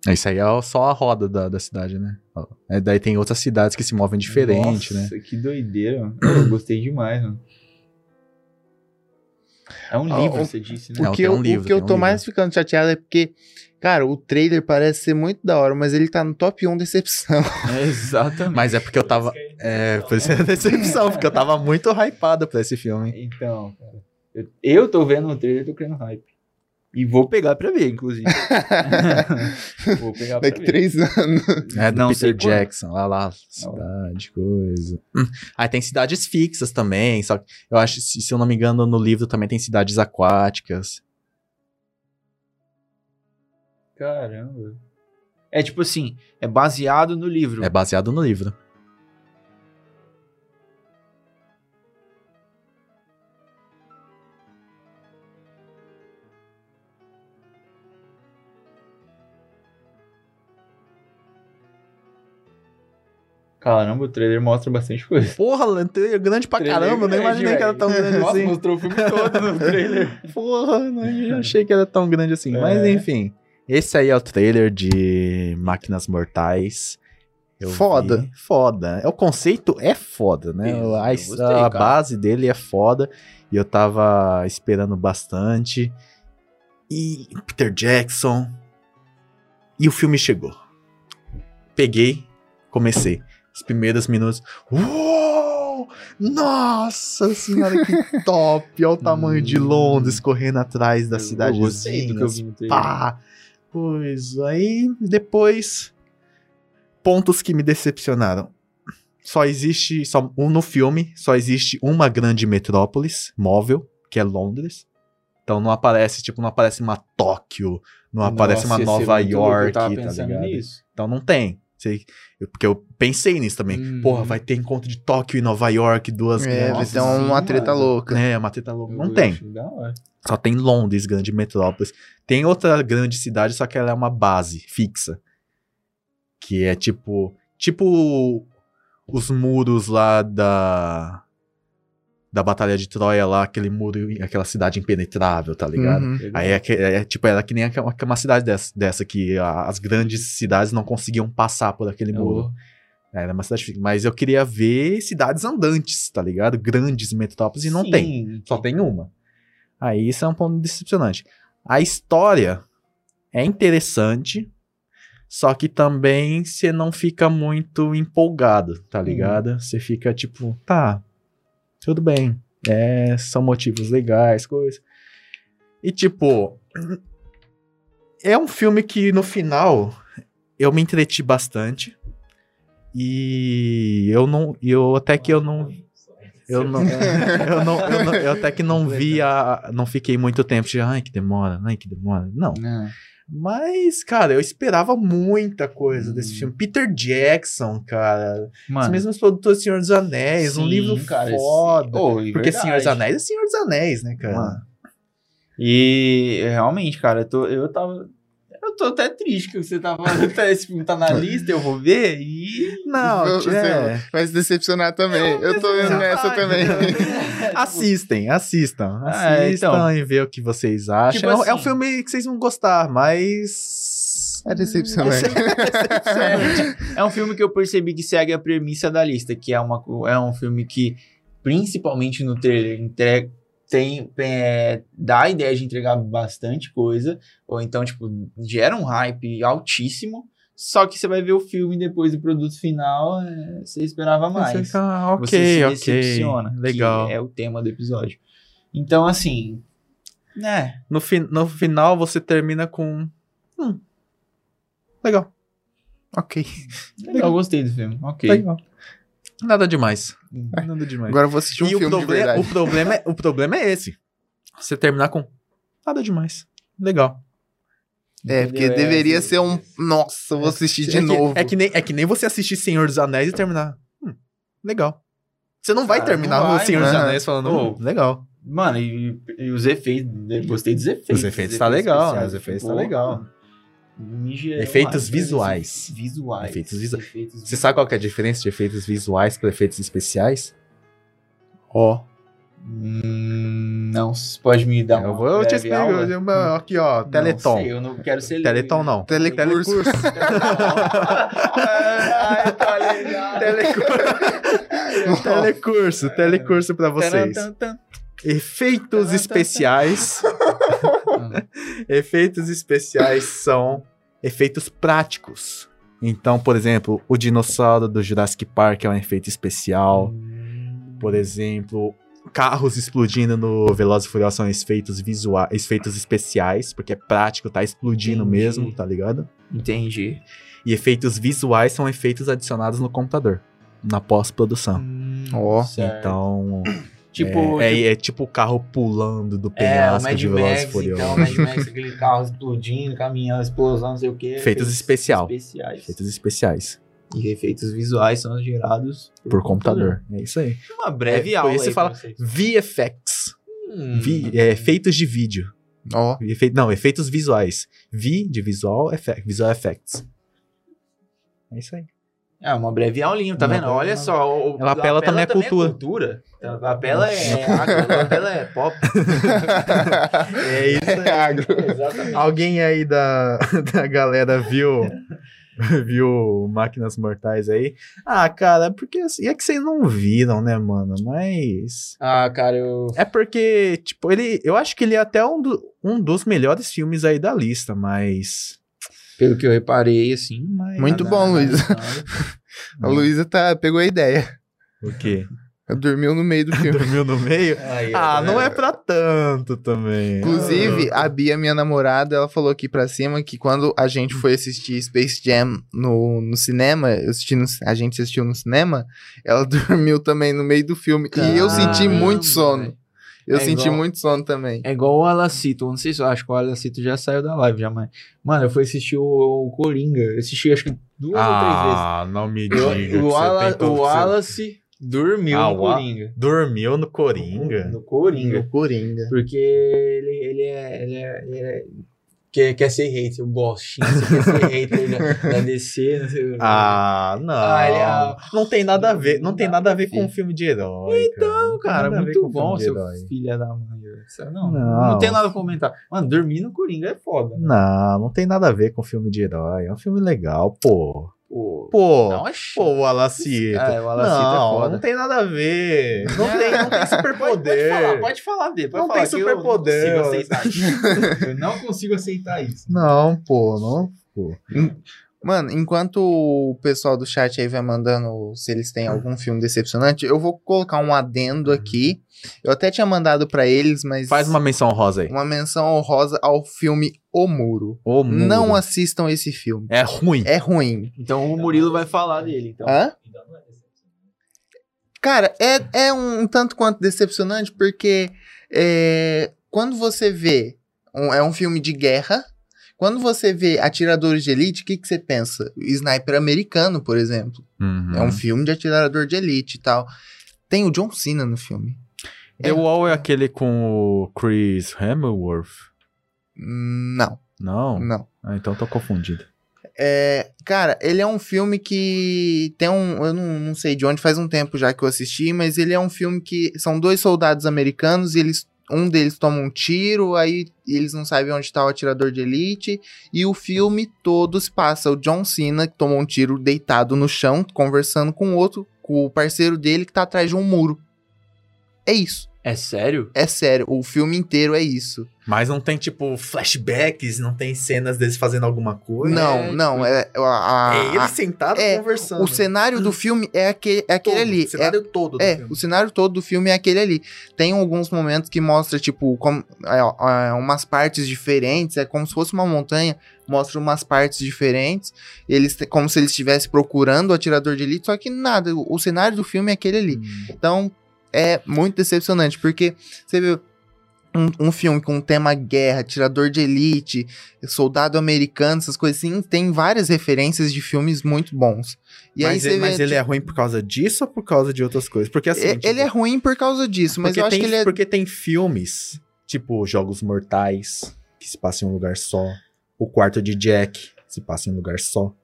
Isso aí é só a roda da, da cidade, né? É, daí tem outras cidades que se movem diferente, né? Nossa, que doideira, mano. Eu gostei demais, mano. É um Ah, livro, o- você disse, né? O que tem eu, um livro, o que eu um tô livro. mais ficando chateado é porque, cara, o trailer parece ser muito da hora, mas ele tá no top 1 decepção. É, exatamente. Mas é porque eu tava. É, isso é decepção, porque eu tava muito hypado pra esse filme. Então, cara. Eu, eu tô vendo o trailer e tô criando hype. E vou pegar pra ver, inclusive. vou pegar pra Daqui ver. três anos. É, do Não Peter quando. Jackson, lá lá, cidade, coisa. Hum. Aí tem cidades fixas também, só que eu acho, se, se eu não me engano, no livro também tem cidades aquáticas. Caramba. É tipo assim, é baseado no livro. É baseado no livro. Caramba, o trailer mostra bastante coisa. Porra, trailer grande pra Trailer caramba, não grande, imaginei que era tão grande Nossa, assim. mostrou o filme todo no trailer. Porra, não achei que era tão grande assim. Mas É. enfim, esse aí é o trailer de Máquinas Mortais. Eu Foda. vi. Foda. É, O conceito é foda, né? Isso, a gostei, a base dele é foda. E eu tava esperando bastante. E Peter Jackson. E o filme chegou. Peguei, comecei. Os primeiros minutos. Uou! Nossa senhora, que top! Olha o tamanho de Hum. Londres correndo atrás da Eu cidade. gostei do que eu vi no trailer. Pá! Pois aí depois pontos que me decepcionaram. Só existe só um no filme, só existe uma grande metrópolis móvel, que é Londres. Então não aparece, tipo, não aparece uma Tóquio, não aparece uma Nossa, ia ser Nova York, tá ligado? nisso. Então não tem. Sei- eu- porque eu pensei nisso também. Hum. Porra, vai ter encontro de Tóquio e Nova York, duas É, vai grandes. ter uma treta mano. louca. É, uma treta louca. Não Eu tem. da hora. Só tem Londres, grande metrópolis. Tem outra grande cidade, só que ela é uma base fixa. Que é tipo. Tipo os muros lá da. Da Batalha de Troia lá, aquele muro, aquela cidade impenetrável, tá ligado? Uhum. Aí é, que- é tipo, era que nem aquela- uma cidade dessa, dessa que a- as grandes cidades não conseguiam passar por aquele muro. Era uma cidade. Mas eu queria ver cidades andantes, tá ligado? Grandes metrópoles e não Sim, tem. Só tem uma. Aí isso é um ponto decepcionante. A história é interessante, só que também você não fica muito empolgado, tá ligado? Você fica tipo, tá, tudo bem. É, são motivos legais, coisas. E tipo, é um filme que no final eu me entreti bastante. E eu não, eu até que eu não eu não, eu não, eu não- eu até que não vi a, não fiquei muito tempo de, ai que demora, ai que demora. Não. Não. Mas, cara, eu esperava muita coisa desse Hum. filme. Peter Jackson, cara. Os Mano, mesmos produtores do Senhor dos Anéis, um sim, livro cara, foda. E porque verdade. Senhor dos Anéis é Senhor dos Anéis, né, cara? Mano. E realmente, cara, eu, tô, eu tava. Eu tô até triste que você tava. Esse filme tá na lista, eu vou ver e. Não, Você é. vai se decepcionar também. Eu, tô vendo decepcionar. essa também. Assistem, assistam. Ah, Assistam então. e vê o que vocês acham. Tipo É um- é um assim- filme que vocês vão gostar, mas. É decepcionante. É, é um filme que eu percebi que segue a premissa da lista, que é, uma, é um filme que, principalmente no trailer, entrega, tem, é, dá a ideia de entregar bastante coisa, ou então, tipo, gera um hype altíssimo, só que você vai ver o filme depois do produto final, é, você esperava mais. Você fica, ah, Você ok, se ok. decepciona, Legal. é o tema do episódio. Então, assim, né, No, fi- no final você termina com. Hum, legal. Ok. legal, eu gostei do filme, ok. Legal. Nada demais. Hum. Nada demais. Agora eu vou assistir um e o filme de problema, verdade. o, problema é, o problema é esse. Você terminar com. Nada demais. Legal. É, porque Entendeu? deveria É, ser um. Nossa, eu vou assistir de é que, novo. É que, nem, é que nem você assistir Senhor dos Anéis e terminar. Hum, legal. Você não vai Cara, terminar não vai, Senhor dos mano. Anéis falando. "Hum, legal. Mano, e, e os efeitos, gostei dos efeitos. Os efeitos tá legal, especiais, os efeitos tá pô, legal. em geral, Efeitos assim, visuais. Visuais. Efeitos visu- Efeitos Você sabe qual que é a diferença de efeitos visuais para efeitos especiais? Ó. Hum, não, você pode me dar uma eu vou te breve explicar. aula? Aqui, ó, Teleton. Não sei, eu não quero ser Teleton não. Telecurso. Ai, tá legal. Telecurso, telecurso pra vocês. Efeitos especiais. efeitos especiais são efeitos práticos. Então, por exemplo, o dinossauro do Jurassic Park é um efeito especial. Por exemplo, carros explodindo no Velozes e Furiosos são efeitos visuais, efeitos especiais, porque é prático, tá explodindo Entendi. mesmo, tá ligado? Entendi. E efeitos visuais são efeitos adicionados no computador, na pós-produção. Ó. Certo. Então, tipo, é, tipo, é, é tipo o carro pulando do é, o penhasco Mad de Velozes Max, Furiosos. então, Mad Max, aquele carro explodindo, caminhando, explosão, não sei o que. Efeitos especial. Especiais. Efeitos especiais, E efeitos visuais são gerados por computador. É isso aí. Uma breve É, por aula isso você aí fala-. VFX, Hum. vi, é, efeitos de vídeo. Ó. Efe- não, efeitos visuais. V de visual, effect, visual effects. É isso aí. É uma breve aulinha, tá Uma vendo? Olha só. O, Ela apela também à cultura. cultura. A lapela é agro, a lapela é pop. É isso aí. Agro. Exatamente. Alguém aí da, da galera viu viu Máquinas Mortais aí? Ah, cara, porque assim, é que vocês não viram, né, mano? Mas Ah, cara, eu. é porque tipo, ele, eu acho que ele é até um, do- um dos melhores filmes aí da lista, mas Pelo que eu reparei, assim. mas Muito nada- bom, nada. A Luísa tá, pegou a ideia. o quê? Dormiu no meio do filme. Dormiu no meio? Aí, Ah, não vendo? é pra tanto também. Inclusive, a Bia, minha namorada, ela falou aqui pra cima que quando a gente foi assistir Space Jam no, no cinema, eu assisti no- a gente assistiu no cinema, ela dormiu também no meio do filme. e eu senti Caramba, muito sono. Eu É senti igual- muito sono também. É igual o Alacito. Eu Não sei se eu acho que o Alacito já saiu da live já, mas. Mano, eu fui assistir o, o Coringa. Eu assisti acho que duas Ah, não me ou três diga. vezes. que O, o, você Ala- tentou- o você Wallace dormiu Ah, no o A- Coringa. dormiu no Coringa. No Coringa. O Coringa. Porque ele, ele é. Ele é, ele é- quer, quer ser hater, o bostinho, você quer ser hater da, da DC, não sei o Ah, não. Ah, é- Não tem nada a ver, não tem nada a ver com um filme de herói. Então, cara, nada a ver muito bom, seu filho da mãe. Não, Não. não, tem nada a comentar. Mano, dormir no Coringa é foda. né? Não, não tem nada a ver com filme de herói. É um filme legal, pô. Pô, Pô, não é pô, chato. o Alacito. É, o Alacito é não, foda. não tem nada a ver. Não tem, não tem Pode, pode superpoder. falar, pode falar dele. Pode Não falar tem que eu superpoder. não consigo aceitar isso. eu não consigo aceitar isso. Não, pô, não. Pô. Mano, enquanto o pessoal do chat aí vai mandando se eles têm algum filme decepcionante, eu vou colocar um adendo aqui. Eu até tinha mandado pra eles, mas Faz uma menção rosa aí. uma menção honrosa ao filme O Muro. Ô, muro. Não assistam esse filme. É ruim. É ruim. Então o Murilo vai falar dele. Então. Hã? Cara, é, é um, tanto quanto decepcionante, porque é, quando você vê. um- é um filme de guerra. Quando você vê Atiradores de Elite, o que, que você pensa? Sniper americano, por exemplo. Uhum. É um filme de atirador de elite e tal. Tem o John Cena no filme. The Wall é aquele com o Chris Hemsworth? Não, Não? não. Ah, então tô confundido. É, cara, ele é um filme que tem um. Eu não, não sei de onde, faz um tempo já que eu assisti, mas ele é um filme que são dois soldados americanos e eles. Um deles toma um tiro, aí eles não sabem onde está o atirador de elite. E o filme todo se passa o John Cena, que tomou um tiro deitado no chão, conversando com outro, com o parceiro dele que tá atrás de um muro. É isso. É sério? É sério, o filme inteiro é isso. Mas não tem, tipo, flashbacks, não tem cenas deles fazendo alguma coisa. não, não, é. A, a- É ele sentado é, conversando. o cenário do filme é aquele, é aquele Todo, ali. O cenário todo do É, filme. o cenário todo do filme é aquele ali. Tem alguns momentos que mostra, tipo, como, é, é, umas partes diferentes, é como se fosse uma montanha, mostra umas partes diferentes, eles como se eles estivessem procurando o atirador de elite, só que nada, o, o cenário do filme é aquele ali. Hum. Então, é muito decepcionante, porque você vê, um, um filme com tema guerra, tirador de elite, soldado americano, essas coisas assim, tem várias referências de filmes muito bons. E aí mas você ele, vê, mas ele tipo, é ruim por causa disso ou por causa de outras coisas? Porque assim. tipo, ele é ruim por causa disso, mas eu acho tem, que ele é. Porque tem filmes, tipo Jogos Mortais, que se passa em um lugar só. O Quarto de Jack, se passa em um lugar só.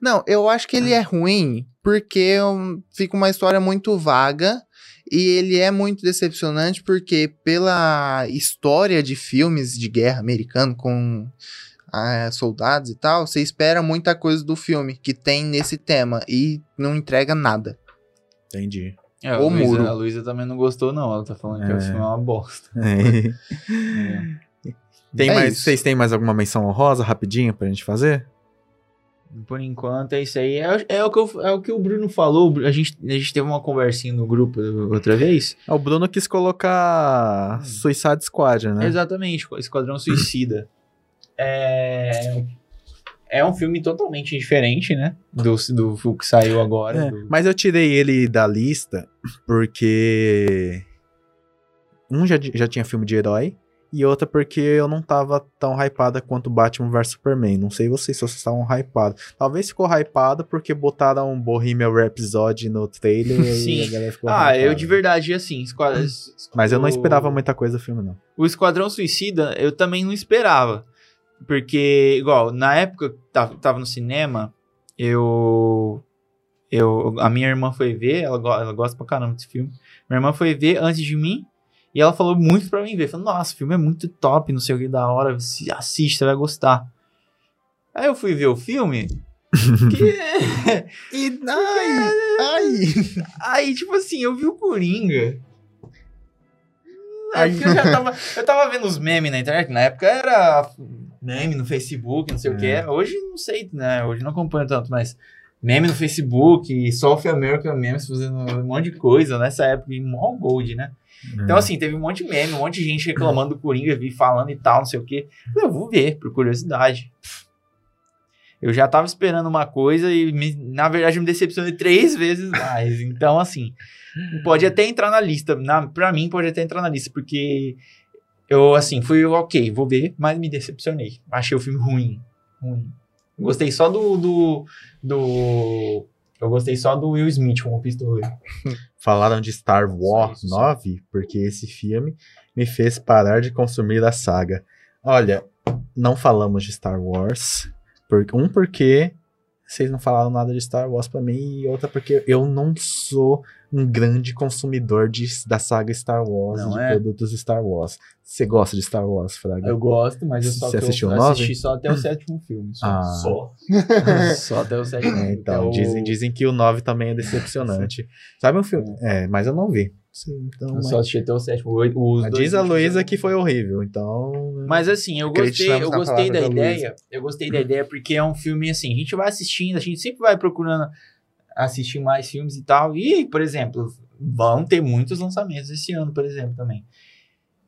Não, eu acho que ele é ruim porque hum, fica uma história muito vaga e ele é muito decepcionante porque pela história de filmes de guerra americano com ah, soldados e tal, você espera muita coisa do filme que tem nesse tema e não entrega nada. Entendi. É, a O Luísa- muro. A Luísa também não gostou, não. Ela tá falando que É. o filme é uma bosta. Tem É mais, isso. vocês têm mais alguma menção honrosa, rapidinho, pra gente fazer? Por enquanto é isso aí. É, é o, que eu- é o que o Bruno falou. A gente, a gente teve uma conversinha no grupo outra vez. O Bruno quis colocar Suicide Squad, né? Exatamente, Esquadrão Suicida. É, é um filme totalmente diferente, né? Do, do, do que saiu agora. É, do- mas eu tirei ele da lista porque um já, já tinha filme de herói e outra porque eu não tava tão hypada quanto Batman vs Superman. Não sei vocês se vocês estavam hypados. Talvez ficou hypado porque botaram um Bohemian Rhapsody no trailer Sim. e a galera ficou Ah, eu hypada. de verdade, assim. Mas eu não esperava muita coisa do filme, não. O Esquadrão Suicida, eu também não esperava. Porque, igual, na época que tava, no cinema, eu. eu a minha irmã foi ver, ela, ela gosta pra caramba desse filme. Minha irmã foi ver antes de mim. E ela falou muito pra mim ver. Falou, nossa, o filme é muito top, não sei o que da hora. se- Assiste, você vai gostar. Aí eu fui ver o filme. que... E, ai, ai. Aí, tipo assim, eu vi o Coringa. Aí eu já tava, eu tava vendo os memes na internet, na época era meme no Facebook, não sei o que. É. Hoje não sei, né? Hoje não acompanho tanto, mas meme no Facebook, South American Memes fazendo um monte de coisa nessa época, em mó gold, né? Então, assim, teve um monte de meme, um monte de gente reclamando do Coringa, vi falando e tal, não sei o quê. Eu vou ver, por curiosidade. Eu já tava esperando uma coisa e, me- na verdade, me decepcionei três vezes mais. Então, assim, pode até entrar na lista. Na, pra mim, pode até entrar na lista, porque eu, assim, fui ok, vou ver, mas me decepcionei. Achei o filme ruim. Ruim. Gostei só do. do, do eu gostei só do Will Smith como pistoleiro. Falaram de Star Wars isso, 9 porque esse filme me fez parar de consumir a saga. Olha, não falamos de Star Wars. Por, um porque vocês não falaram nada de Star Wars pra mim e outra porque eu não sou um grande consumidor de, da saga Star Wars Não e de é? produtos Star Wars. Você gosta de Star Wars, Fraga? Eu gosto, mas eu só Você eu assistiu o assisti nove? só até o sétimo filme. Só. Ah. Só. só até o sétimo É, filme. então, é o- dizem, dizem que o 9 também é decepcionante. Sabe um filme? É, mas eu não vi. Sim, Então, Eu mas- só assisti até o sétimo. o- Os diz a Luísa eu- que foi horrível, então. Mas assim, eu gostei, eu gostei da da ideia. Eu gostei da ideia porque é um filme assim, a gente vai assistindo, a gente sempre vai procurando assistir mais filmes e tal. E, por exemplo, vão ter muitos lançamentos esse ano, por exemplo, também.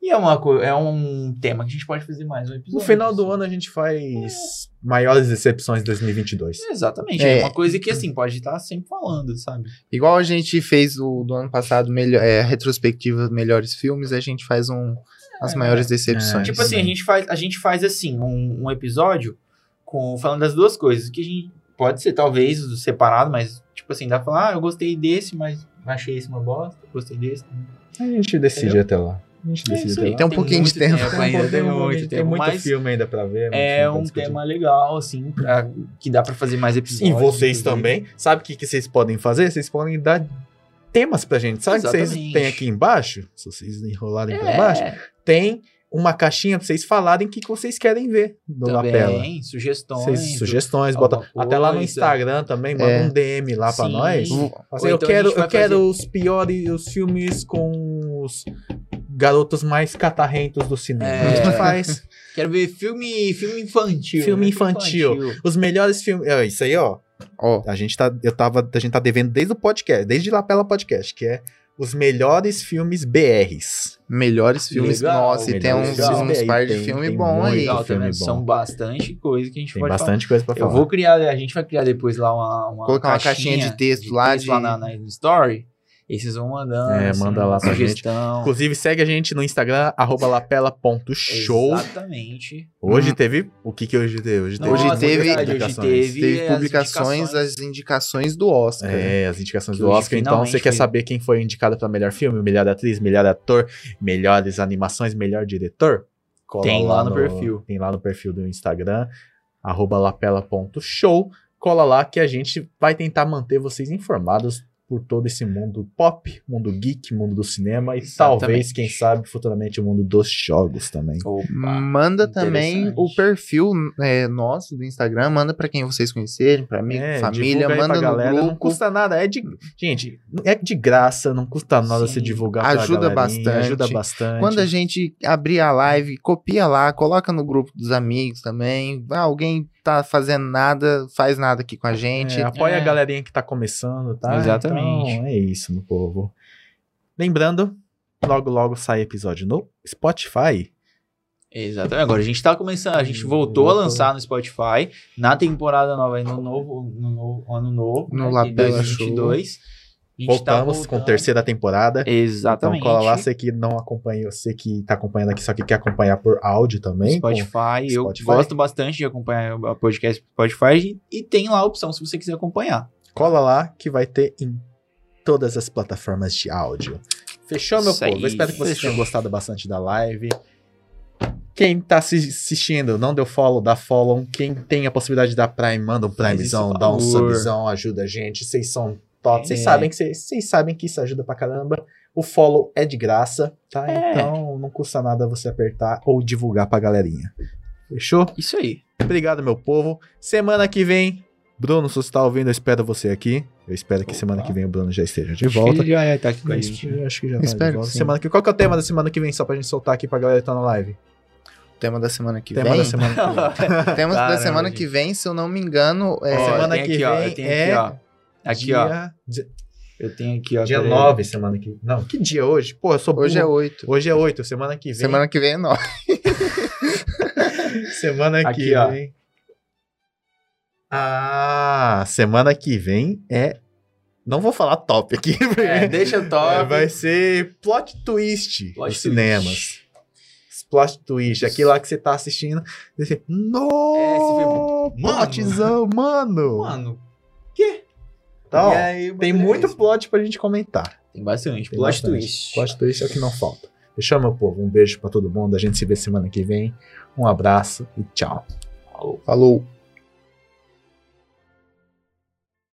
E é, uma, é um tema que a gente pode fazer mais um no episódio. final do ano a gente faz maiores decepções de 2022. Exatamente. É. É. uma coisa que, assim, pode estar sempre falando, sabe? Igual a gente fez o do ano passado, melhor, é, retrospectiva melhores filmes, a gente faz um as É. maiores decepções. Tipo assim, a gente faz, a gente faz assim, um, um episódio com, falando das duas coisas. Que a gente pode ser, talvez, separado, mas, tipo assim, dá pra falar, ah, eu gostei desse, mas achei esse uma bosta, gostei desse. A gente decide Entendeu? até lá. A gente É decide até lá. Tem um pouquinho de tempo. Tem, um ainda, tem tem muito tem tempo, muito mas filme ainda pra ver. é pra um discutir. tema legal, assim, pra, que dá pra fazer mais E episódios. vocês inclusive. também, sabe o que, que vocês podem fazer? Vocês podem dar temas pra gente. Sabe o que vocês têm aqui embaixo? Se vocês enrolarem pra É, baixo, tem uma caixinha pra vocês falarem o que, que vocês querem ver no também, lapela. sugestões. Vocês, sugestões, bota até lá no coisa. Instagram também, manda É. um DM lá pra Sim. nós. Ou Assim, eu então quero, eu quero fazer- os piores, os filmes com os garotos mais catarrentos do cinema. É. A gente faz Quero ver filme, filme infantil. Filme né? infantil. os melhores filmes. É, isso aí, ó. Ó, A gente tá, eu tava, a gente tá devendo desde o podcast, desde Lapela Podcast, que é os melhores filmes BRs. melhores filmes. Legal, Nossa, e tem uns, filmes. uns par de tem- filme tem bom aí. Legal, filme bom. São bastante coisa que a gente Tem pode bastante coisa pra falar. falar. Eu vou criar, a gente vai criar depois lá uma, uma Colocar uma caixinha de texto lá texto de- lá na, na story. E vocês vão mandando. É, assim, manda lá pra sugestão. Inclusive, segue a gente no Instagram, arroba lapela.show. Exatamente. Hoje Hum. teve. O que que hoje teve? Hoje teve, Hoje teve- hoje teve, Teve as publicações indicações. das indicações do Oscar. É, as indicações Que do Oscar. Então, você quer foi- saber quem foi indicado para melhor filme, melhor atriz, melhor ator, melhores animações, melhor diretor? Cola Tem lá no perfil. Tem lá no perfil do Instagram, arroba lapela.show. Cola lá que a gente vai tentar manter vocês informados por todo esse mundo pop, mundo geek, mundo do cinema e Exatamente. talvez, quem sabe, futuramente o mundo dos jogos também. Opa. Manda também o perfil é, nosso do Instagram, manda pra quem vocês conhecerem, pra amigo, É, família, manda pra no galera, grupo. Não custa nada, é de. Gente, é de graça, não custa nada Sim, se divulgar ajuda bastante. Ajuda bastante. Quando a gente abrir a live, copia lá, coloca no grupo dos amigos também. Alguém tá fazendo nada, faz nada aqui com a gente. É, apoia É. a galerinha que tá começando, tá? Exatamente. Então, é isso, meu povo. Lembrando, logo logo sai episódio no Spotify. Exatamente. Agora a gente tá começando, a gente voltou a lançar no Spotify na temporada nova aí no novo, no novo ano novo, No né, de Lapela 2022. A tá Voltamos com voltando. terceira temporada. Então Exatamente. cola lá, você que não acompanha, você que tá acompanhando aqui, só que quer acompanhar por áudio também. Spotify, eu Spotify. gosto bastante de acompanhar o podcast Spotify e tem lá a opção se você quiser acompanhar. Cola lá que vai ter em todas as plataformas de áudio. Fechou, meu Isso povo? aí, Eu espero que vocês fechou. tenham gostado bastante da live. Quem tá se- assistindo, não deu follow, dá follow. Quem tem a possibilidade de dar Prime, manda um Primezão, dá um subzão, ajuda a gente. Vocês são top. Vocês É. sabem que vocês sabem que isso ajuda pra caramba. O follow é de graça, tá? É. Então não custa nada você apertar ou divulgar pra galerinha. Fechou? Isso aí. Obrigado, meu povo. Semana que vem, Bruno, se você tá ouvindo, eu espero você aqui. Eu espero que Opa. semana que vem o Bruno já esteja de Acho que volta. ele já tá aqui com a gente. eu acho que já tá Espero de volta. que. Semana que... Qual que é o tema da semana que vem, só pra gente soltar aqui pra galera que tá na live? O tema da semana que tema vem. da semana que vem. O tema da Caramba, semana gente. que vem, se eu não me engano, é. Ó, semana que aqui, ó, eu vem tenho é Aqui, ó. Aqui, ó. dia, dia, Eu tenho aqui, ó. dia peraí. 9, semana que Não, que dia é hoje? Pô, eu sou burro. Hoje é 8. Hoje é 8, semana que vem. Semana que vem é 9. Semana que Aqui, ó. vem. Ah, semana que vem é. Não vou falar top aqui, É, deixa top. É, vai ser plot twist Plot nos twist. cinemas. Plot twist, aquilo lá que você tá assistindo. Você, É, você no, mano. plotzão, mano. Mano, que? Então, E aí, tem é muito esse. plot pra gente comentar. Tem bastante. Tem plot bastante. twist. Plot twist é o que não falta. Fechou, meu povo? Um beijo pra todo mundo. A gente se vê semana que vem. Um abraço e tchau. Falou. Falou.